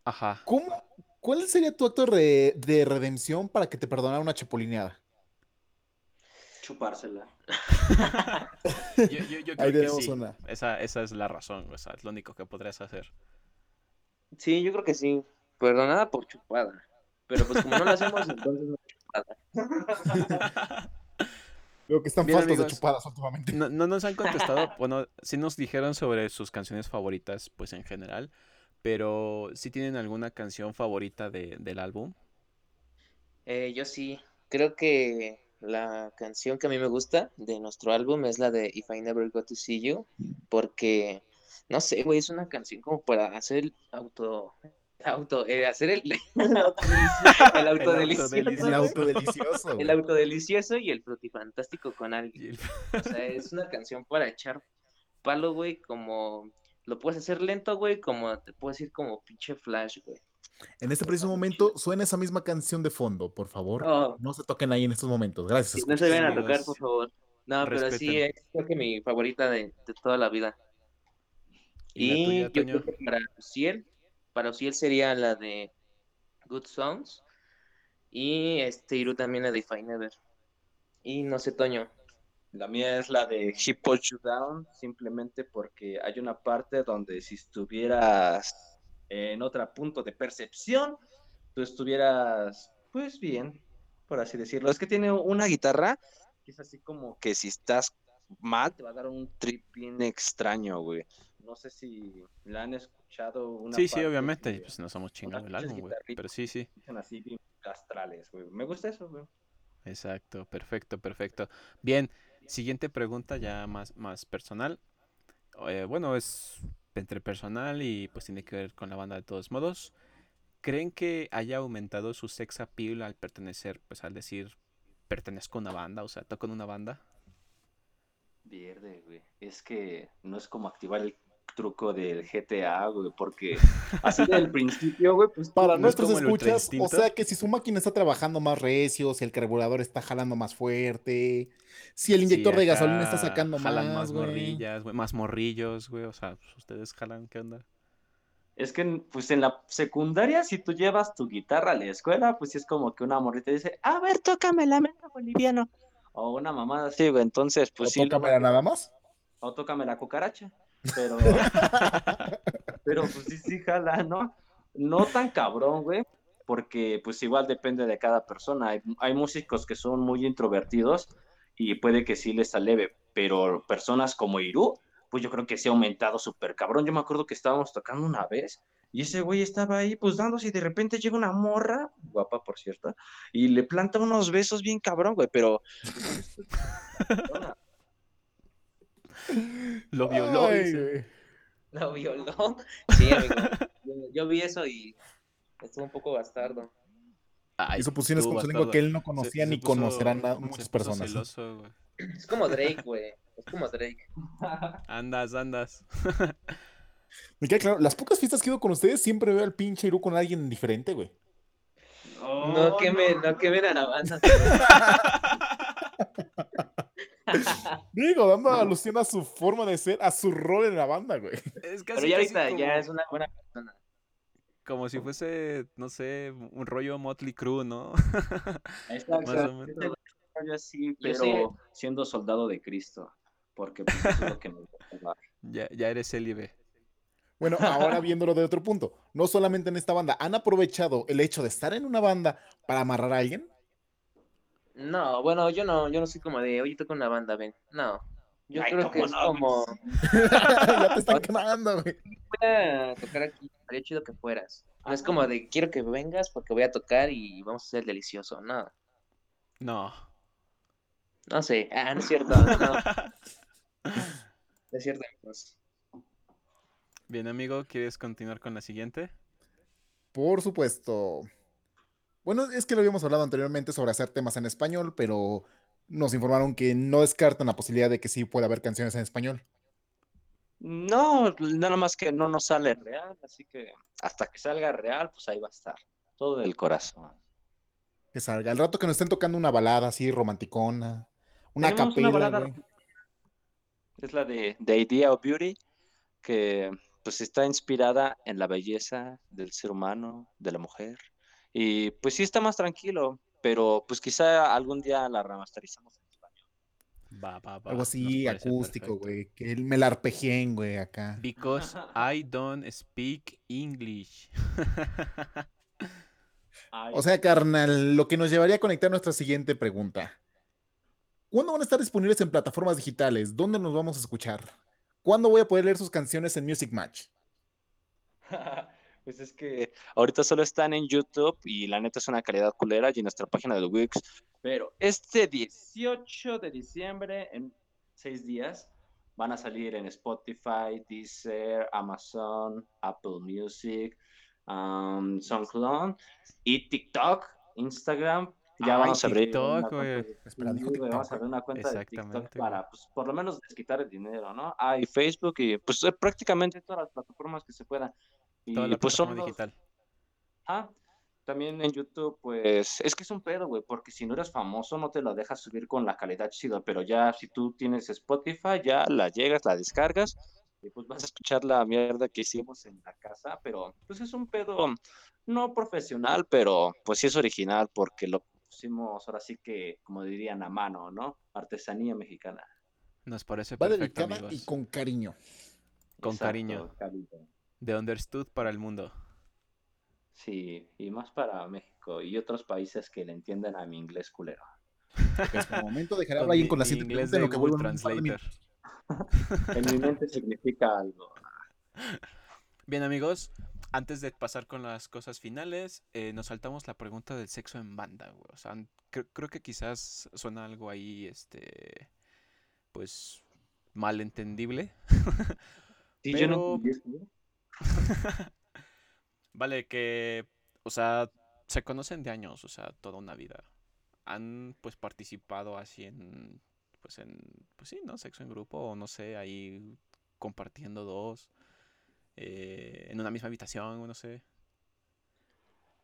Ajá. ¿cómo, ¿cuál sería tu acto de, de redención para que te perdonara una chapulineada? Chupársela. Yo, yo, yo creo Ahí que tenemos sí. una. Esa, esa es la razón, o sea, es lo único que podrías hacer. Sí, yo creo que sí. Perdonada por chupada. Pero pues como no la hacemos, entonces no chupada. Veo que están Bien, faltos de chupadas últimamente. No, no nos han contestado, bueno, sí nos dijeron sobre sus canciones favoritas, pues en general, Pero, ¿sí tienen alguna canción favorita de, del álbum? Eh, yo sí, creo que la canción que a mí me gusta de nuestro álbum es la de If I Never Got to See You, porque, no sé, güey, es una canción como para hacer el auto, auto, eh, hacer el, el autodelicioso, el autodelicioso, el autodelicioso y el frutifantástico con alguien. O sea, es una canción para echar palo, güey, como lo puedes hacer lento, güey, como te puedes ir como pinche flash, güey. En este preciso momento suena esa misma canción de fondo, por favor. Oh, No se toquen ahí en estos momentos. Gracias. no se vayan a tocar, por favor. No, pero sí, es creo que mi favorita de, de toda la vida. ¿Y la Y tuya, yo creo que para Uciel, para Uciel sería la de Good Songs. Y este Iru también la de If I Never. Y no sé, Toño. La mía es la de Put You Down, simplemente porque hay una parte donde si estuvieras en otro punto de percepción, tú estuvieras, pues bien, por así decirlo. Es que tiene una guitarra que es así como que si estás mal, te va a dar un trip bien extraño, güey. No sé si la han escuchado una Sí, sí, obviamente. que Pues no somos chingados el álbum, güey. Pero sí, sí. así bien astrales, güey. Me gusta eso, güey. Exacto, perfecto, perfecto. Bien, siguiente pregunta ya más, más personal. Eh, bueno, es entre personal y pues tiene que ver con la banda de todos modos. ¿Creen que haya aumentado su sex appeal al pertenecer, pues al decir pertenezco a una banda, o sea, toco en una banda? Verde, güey. Es que no es como activar el truco del GTA, güey, porque así del principio, güey, pues Para nuestros escuchas, o sea que si su máquina está trabajando más recio, si el carburador está jalando más fuerte, si el Sí, inyector de gasolina está sacando jalan más, más güey. morrillas, güey, más morrillos, güey, o sea, pues, ustedes jalan, ¿qué onda? Es que, pues en la secundaria, si tú llevas tu guitarra a la escuela, pues sí es como que una morrita dice, a ver, tócame la meta boliviano. O una mamada así, güey. Entonces, pues ¿O sí. tócamela luego- nada más? O tócame la cucaracha. Pero, pero pues sí, sí, jala, ¿no? No tan cabrón, güey, porque pues igual depende de cada persona. Hay, hay músicos que son muy introvertidos y puede que sí les aleve, pero personas como Irú, pues yo creo que sí ha aumentado súper cabrón. Yo me acuerdo que estábamos tocando una vez y ese güey estaba ahí pues dándose y de repente llega una morra, guapa por cierto, y le planta unos besos bien cabrón, güey, pero... Lo violó, Ay, dice. ¿La violó? Sí, amigo. Yo, yo vi eso y estuvo un poco bastardo. Ay, Hizo posiciones tú, con su lengua que él no Se- conocía se ni puso- conocerán a se muchas personas. celoso, güey. Es como Drake, güey. Es como Drake. Andas, andas. Me queda claro, las pocas fiestas que he ido con ustedes siempre veo al pinche Irú con alguien diferente, güey. No quemen, no quemen a la banda. Digo, dando alusión a su forma de ser, a su rol en la banda, güey. Es Pero casi, ya casi ahorita como, ya es una buena persona. como si fuese, no sé, un rollo Motley Crue, ¿no? Exacto. Más o menos. Yo así, pero sí. siendo soldado de Cristo, porque pues, es lo que me gusta. ya, ya eres célibe. Bueno, ahora viéndolo de otro punto, no solamente en esta banda, ¿han aprovechado el hecho de estar en una banda para amarrar a alguien? No, bueno, yo no, yo no soy como de, oye, toca una banda, ven. No. Yo Ay, creo que ¿cómo es como, ya te están quemando, güey. voy a tocar aquí, estaría chido que fueras. No es como de, quiero que vengas porque voy a tocar y vamos a hacer delicioso. No, No. no sé. Ah, no es cierto. No es cierto, amigos. Bien, amigo, ¿quieres continuar con la siguiente? Por supuesto. Bueno, es que lo habíamos hablado anteriormente sobre hacer temas en español, pero nos informaron que no descartan la posibilidad de que sí pueda haber canciones en español. No, nada más que no nos sale real, así que hasta que salga real, pues ahí va a estar. Todo del corazón. Que salga. Al rato que nos estén tocando una balada así romanticona, una Tenemos una balada. Es la de The Idea of Beauty, que pues está inspirada en la belleza del ser humano, de la mujer. Y pues sí está más tranquilo, pero pues quizá algún día la remasterizamos en español. Va, va, va. Algo así acústico, güey. Que él me la arpejeen, güey, acá. Because I don't speak English. O sea, carnal, lo que nos llevaría a conectar nuestra siguiente pregunta. ¿Cuándo van a estar disponibles en plataformas digitales? ¿Dónde nos vamos a escuchar? ¿Cuándo voy a poder leer sus canciones en Music Match? Pues es que ahorita solo están en YouTube y la neta es una calidad culera y en nuestra página de Wix. Pero este 18 de diciembre, en seis días, van a salir en Spotify, Deezer, Amazon, Apple Music, um, SoundCloud y TikTok, Instagram. Ya Ay, vamos a abrir TikTok, una de- vamos a abrir una cuenta de TikTok para, pues, por lo menos desquitar el dinero, ¿no? Ah, y Facebook y pues prácticamente todas las plataformas que se puedan. Y Toda la pues son plataforma los- digital. Ah, también en YouTube, pues es que es un pedo, güey, porque si no eres famoso no te lo dejas subir con la calidad chida, pero ya si tú tienes Spotify, ya la llegas, la descargas y pues vas a escuchar la mierda que hicimos en la casa, pero pues es un pedo no profesional, pero pues sí es original porque lo pusimos ahora sí que, como dirían, a mano, ¿no? Artesanía mexicana. Nos parece Va perfecto, dedicada amigos. y con cariño. Con Exacto, cariño. calidad. De Understood para el mundo. Sí, y más para México y otros países que le entiendan a mi inglés culero. En este momento dejaré hablar ahí mi- con la inglés de lo que Google Translator. En mi mente significa algo. Bien, amigos, antes de pasar con las cosas finales, eh, nos saltamos la pregunta del sexo en banda, güey. O sea, cre- creo que quizás suena algo ahí, este, pues, malentendible. Sí, yo no Pero- eso, ¿no? Vale, que, o sea, se conocen de años, o sea, toda una vida. Han, pues, participado así en, pues, en, pues sí, ¿no? Sexo en grupo, o no sé, ahí compartiendo dos, eh, en una misma habitación, o no sé.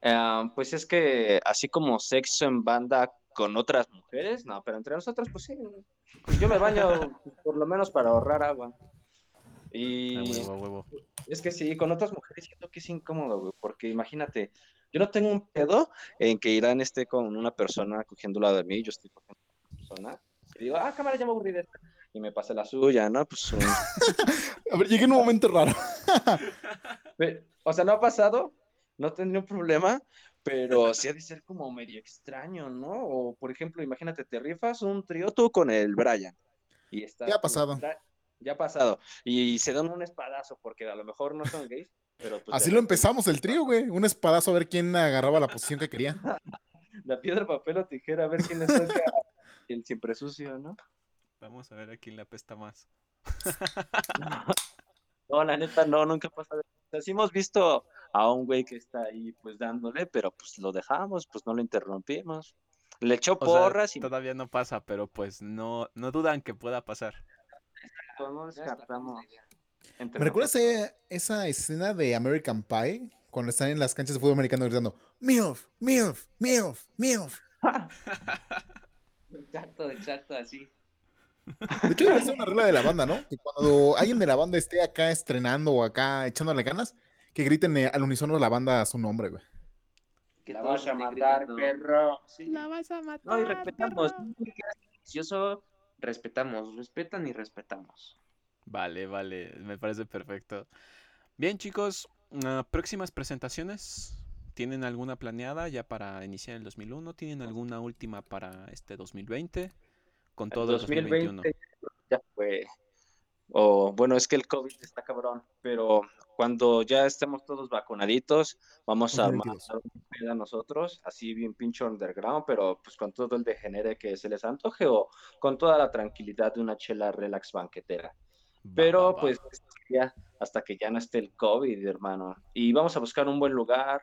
Ah, pues es que así como sexo en banda con otras mujeres, no, pero entre nosotros, pues sí. Yo me baño por lo menos para ahorrar agua. A Y huevo, a huevo. es que sí, con otras mujeres siento que es incómodo, güey, porque imagínate, yo no tengo un pedo en que Irán esté con una persona lado de mí, yo estoy cogiendo con una persona, y digo, ah, cámara, ya me aburrí de esta, y me pase la suya, ¿no? Pues, un- A ver, llegué en un momento raro. O sea, no ha pasado, no tendría un problema, pero sí ha de ser como medio extraño, ¿no? O, por ejemplo, imagínate, te rifas un trío tú con el Brian. Y está Ya ha pasado. Ya ha pasado. Y se dan un espadazo, porque a lo mejor no son gays, pero pues... Así lo empezamos el trío, güey. Un espadazo a ver quién agarraba la posición que quería. La piedra, papel o tijera, a ver quién le saca el siempre sucio, ¿no? Vamos a ver a quién le apesta más. No, la neta, no, nunca ha pasado. O sea, sí hemos visto a un güey que está ahí, pues, dándole, pero pues lo dejamos, pues no lo interrumpimos. Le echó O sea, porras y todavía no pasa, pero pues no, no dudan que pueda pasar. No descartamos. entre ¿Me recuerdas esa, esa escena de American Pie? Cuando están en las canchas de fútbol americano gritando MILF, MILF, MILF, MILF. Exacto, exacto, así. De hecho, debe ser una regla de la banda, ¿no? Que cuando alguien de la banda esté acá estrenando o acá echándole ganas, que griten eh, al unísono la banda su nombre, güey. Que La vas a matar, gritando. perro. Sí. vas a matar. No, y respetamos. Yo respetamos, respetan y respetamos. Vale, vale, me parece perfecto. Bien, chicos, ah, próximas presentaciones. ¿Tienen alguna planeada ya para iniciar el 2001? ¿Tienen alguna última para este 2020? Con todo el 2021. ya fue. O bueno, es que el COVID está cabrón, pero cuando ya estemos todos vacunaditos, vamos a armar 2022. una peda nosotros, así bien pincho underground, pero pues con todo el degenere que se les antoje o con toda la tranquilidad de una chela relax banquetera. Pero pues ya hasta que ya no esté el COVID, hermano. Y vamos a buscar un buen lugar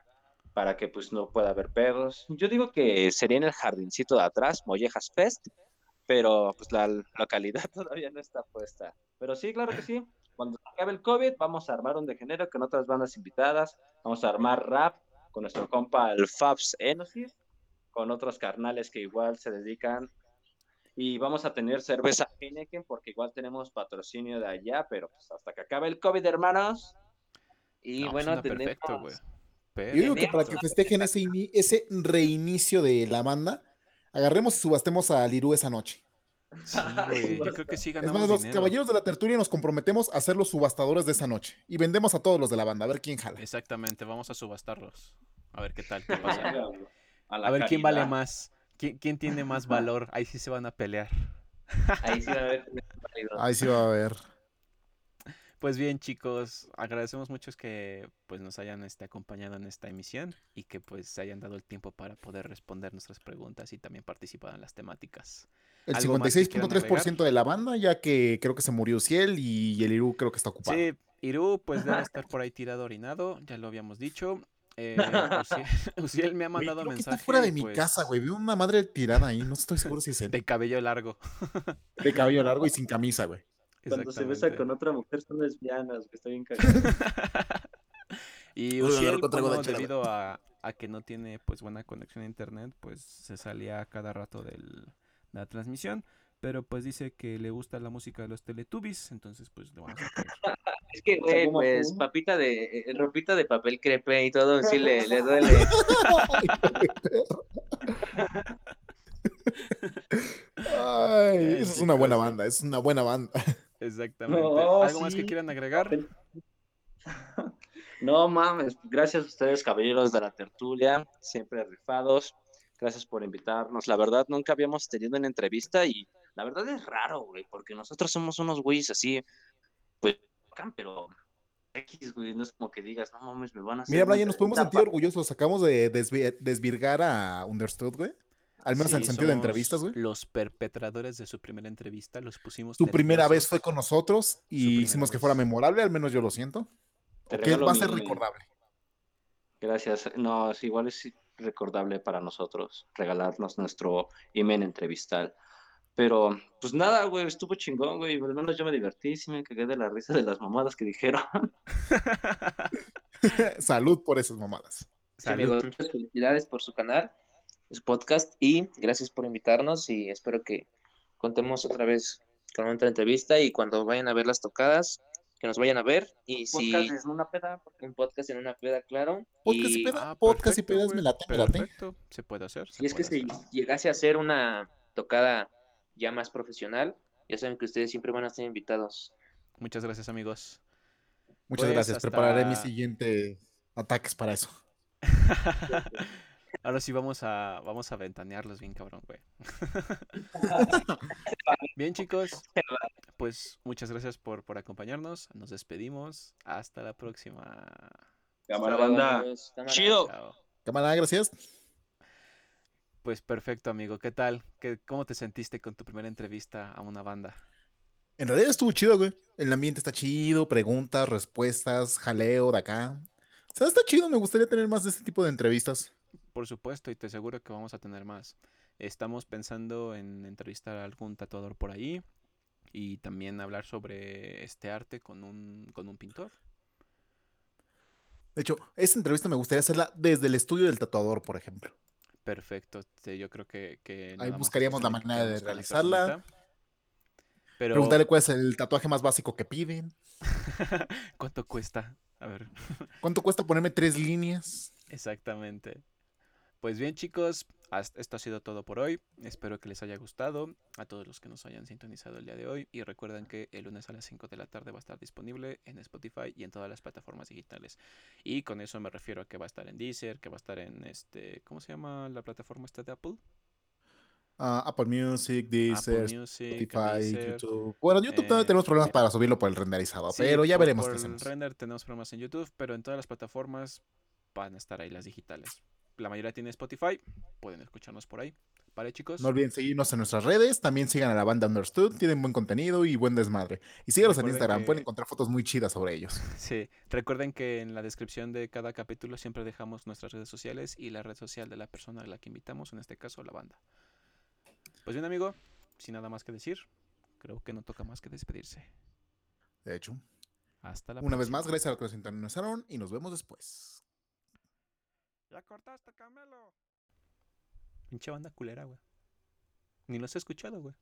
para que pues no pueda haber perros. Yo digo que sería en el jardincito de atrás, Mollejas Fest, pero pues la localidad todavía no está puesta. Pero sí, claro que sí. Acabe el COVID, vamos a armar un degenero con otras bandas invitadas. Vamos a armar rap con nuestro compa el Fabs Enosis, con otros carnales que igual se dedican. Y vamos a tener cerveza Heineken porque igual tenemos patrocinio de allá, pero pues hasta que acabe el COVID, hermanos. Y No, pues bueno, tenemos... perfecto, güey. Yo digo que para que festejen ese, ini- ese reinicio de la banda, agarremos y subastemos a Liru esa noche. Sí, güey, Yo creo que sí Es ganamos más, los dinero. caballeros de la tertulia nos comprometemos a ser los subastadores de esa noche. Y vendemos a todos los de la banda, a ver quién jala. Exactamente, vamos a subastarlos. A ver qué tal, qué pasa. A, ver quién vale más. ¿Quién, quién tiene más valor? Ahí sí se van a pelear. Ahí sí va a haber. Ahí sí va a haber. Pues bien, chicos, agradecemos mucho que pues nos hayan este, acompañado en esta emisión y que pues se hayan dado el tiempo para poder responder nuestras preguntas y también participar en las temáticas. El ¿Algo más que quieran 56.3% de la banda, ya que creo que se murió Ciel y el Iru creo que está ocupado. Sí, Iru pues debe estar por ahí tirado orinado, ya lo habíamos dicho. Eh, Uciel, Uciel me ha Güey, mandado que mensaje. está fuera de mi pues, casa, güey. Veo una madre tirada ahí. No estoy seguro si es él. De cabello largo. De cabello largo y sin camisa, güey. Cuando se besa con otra mujer son lesbianas, que está bien cagado. y una chela, debido a, a que no tiene pues buena conexión a internet, pues se salía cada rato del- de la transmisión. Pero pues dice que le gusta la música de los Teletubbies, entonces pues le vamos a. Es que, güey, pues papita de, eh, ropita de papel crepe y todo, sí le, le duele. Ay, esa es una buena banda. Es una buena banda. Exactamente. No, ¿Algo más que quieran agregar? No mames, gracias a ustedes, caballeros de la tertulia, siempre rifados. Gracias por invitarnos. La verdad, nunca habíamos tenido una entrevista y la verdad es raro, güey, porque nosotros somos unos güeyes así, pues, pero X, güey, no es como que digas, no mames, me van a hacer. Mira, Brian, nos podemos sentir orgullosos. Acabamos de desvi- desvirgar a Understood, güey. Al menos en el Sí, sentido de entrevistas, güey. Los perpetradores de su primera entrevista, los pusimos. Su primera vez fue con nosotros y hicimos que fuera memorable, al menos yo lo siento. Te Que va a ser recordable. Gracias. No, es igual es recordable para nosotros regalarnos nuestro email entrevistal. Pero, pues nada, güey, estuvo chingón, güey. Al menos yo me divertí, sí me cagué de la risa de las mamadas que dijeron. Salud por esas mamadas. Sí, Salud. amigos, muchas felicidades por su canal, su podcast y gracias por invitarnos y espero que contemos otra vez con otra entrevista y cuando vayan a ver las tocadas, que nos vayan a ver y si Podcast es una peda. un podcast en una peda, claro. Podcast y y peda. Ah, Podcast y perfecto, pedas, güey, me late, me late. Perfecto, se puede hacer. si es que hacer. llegase a hacer una tocada ya más profesional, ya saben que ustedes siempre van a estar invitados. Muchas gracias, amigos. Muchas Pues, gracias. hasta- Prepararé mis siguientes ataques para eso. Ahora sí vamos a vamos a ventanearlos bien cabrón, güey. bien, chicos. Pues muchas gracias por, por acompañarnos. Nos despedimos. Hasta la próxima. Cámara banda. Chido. Chao. Cámara, gracias. Pues perfecto, amigo. ¿Qué tal? ¿Qué, ¿Cómo te sentiste con tu primera entrevista a una banda? En realidad estuvo chido, güey. El ambiente está chido, preguntas, respuestas, jaleo de acá. O sea, está chido, me gustaría tener más de este tipo de entrevistas. Por supuesto, y te aseguro que vamos a tener más. Estamos pensando en entrevistar a algún tatuador por ahí y también hablar sobre este arte con un, con un pintor. De hecho, esta entrevista me gustaría hacerla desde el estudio del tatuador, por ejemplo. Perfecto. sí, yo creo que, que Ahí buscaríamos la manera de realizarla. Pero, Preguntarle cuál es el tatuaje más básico que piden. ¿cuánto cuesta? A ver, ¿Cuánto cuesta ponerme tres líneas? exactamente. Pues bien, chicos, hasta- esto ha sido todo por hoy. Espero que les haya gustado a todos los que nos hayan sintonizado el día de hoy. Y recuerden que el lunes a las 5 de la tarde va a estar disponible en Spotify y en todas las plataformas digitales. Y con eso me refiero a que va a estar en Deezer, que va a estar en este, ¿cómo se llama la plataforma esta de Apple? Ah, Apple Music, Deezer, Apple Music, Spotify, Deezer. YouTube. Bueno, YouTube eh, tenemos problemas eh, para subirlo por el renderizado, Sí, pero ya por- veremos por qué el hacemos. render tenemos problemas en YouTube, pero en todas las plataformas van a estar ahí las digitales. La mayoría tiene Spotify, pueden escucharnos por ahí. ¿Vale, chicos? No olviden seguirnos en nuestras redes, también sigan a la banda Understood, tienen buen contenido y buen desmadre. Y síganos en Instagram, que- pueden encontrar fotos muy chidas sobre ellos. Sí, recuerden que en la descripción de cada capítulo siempre dejamos nuestras redes sociales y la red social de la persona a la que invitamos, en este caso la banda. Pues bien, amigo, sin nada más que decir, creo que no toca más que despedirse. De hecho, Hasta la una vez más, gracias a los que nos sintonizaron y nos vemos después. Ya cortaste, Camelo. Pinche banda culera, güey. Ni los he escuchado, güey.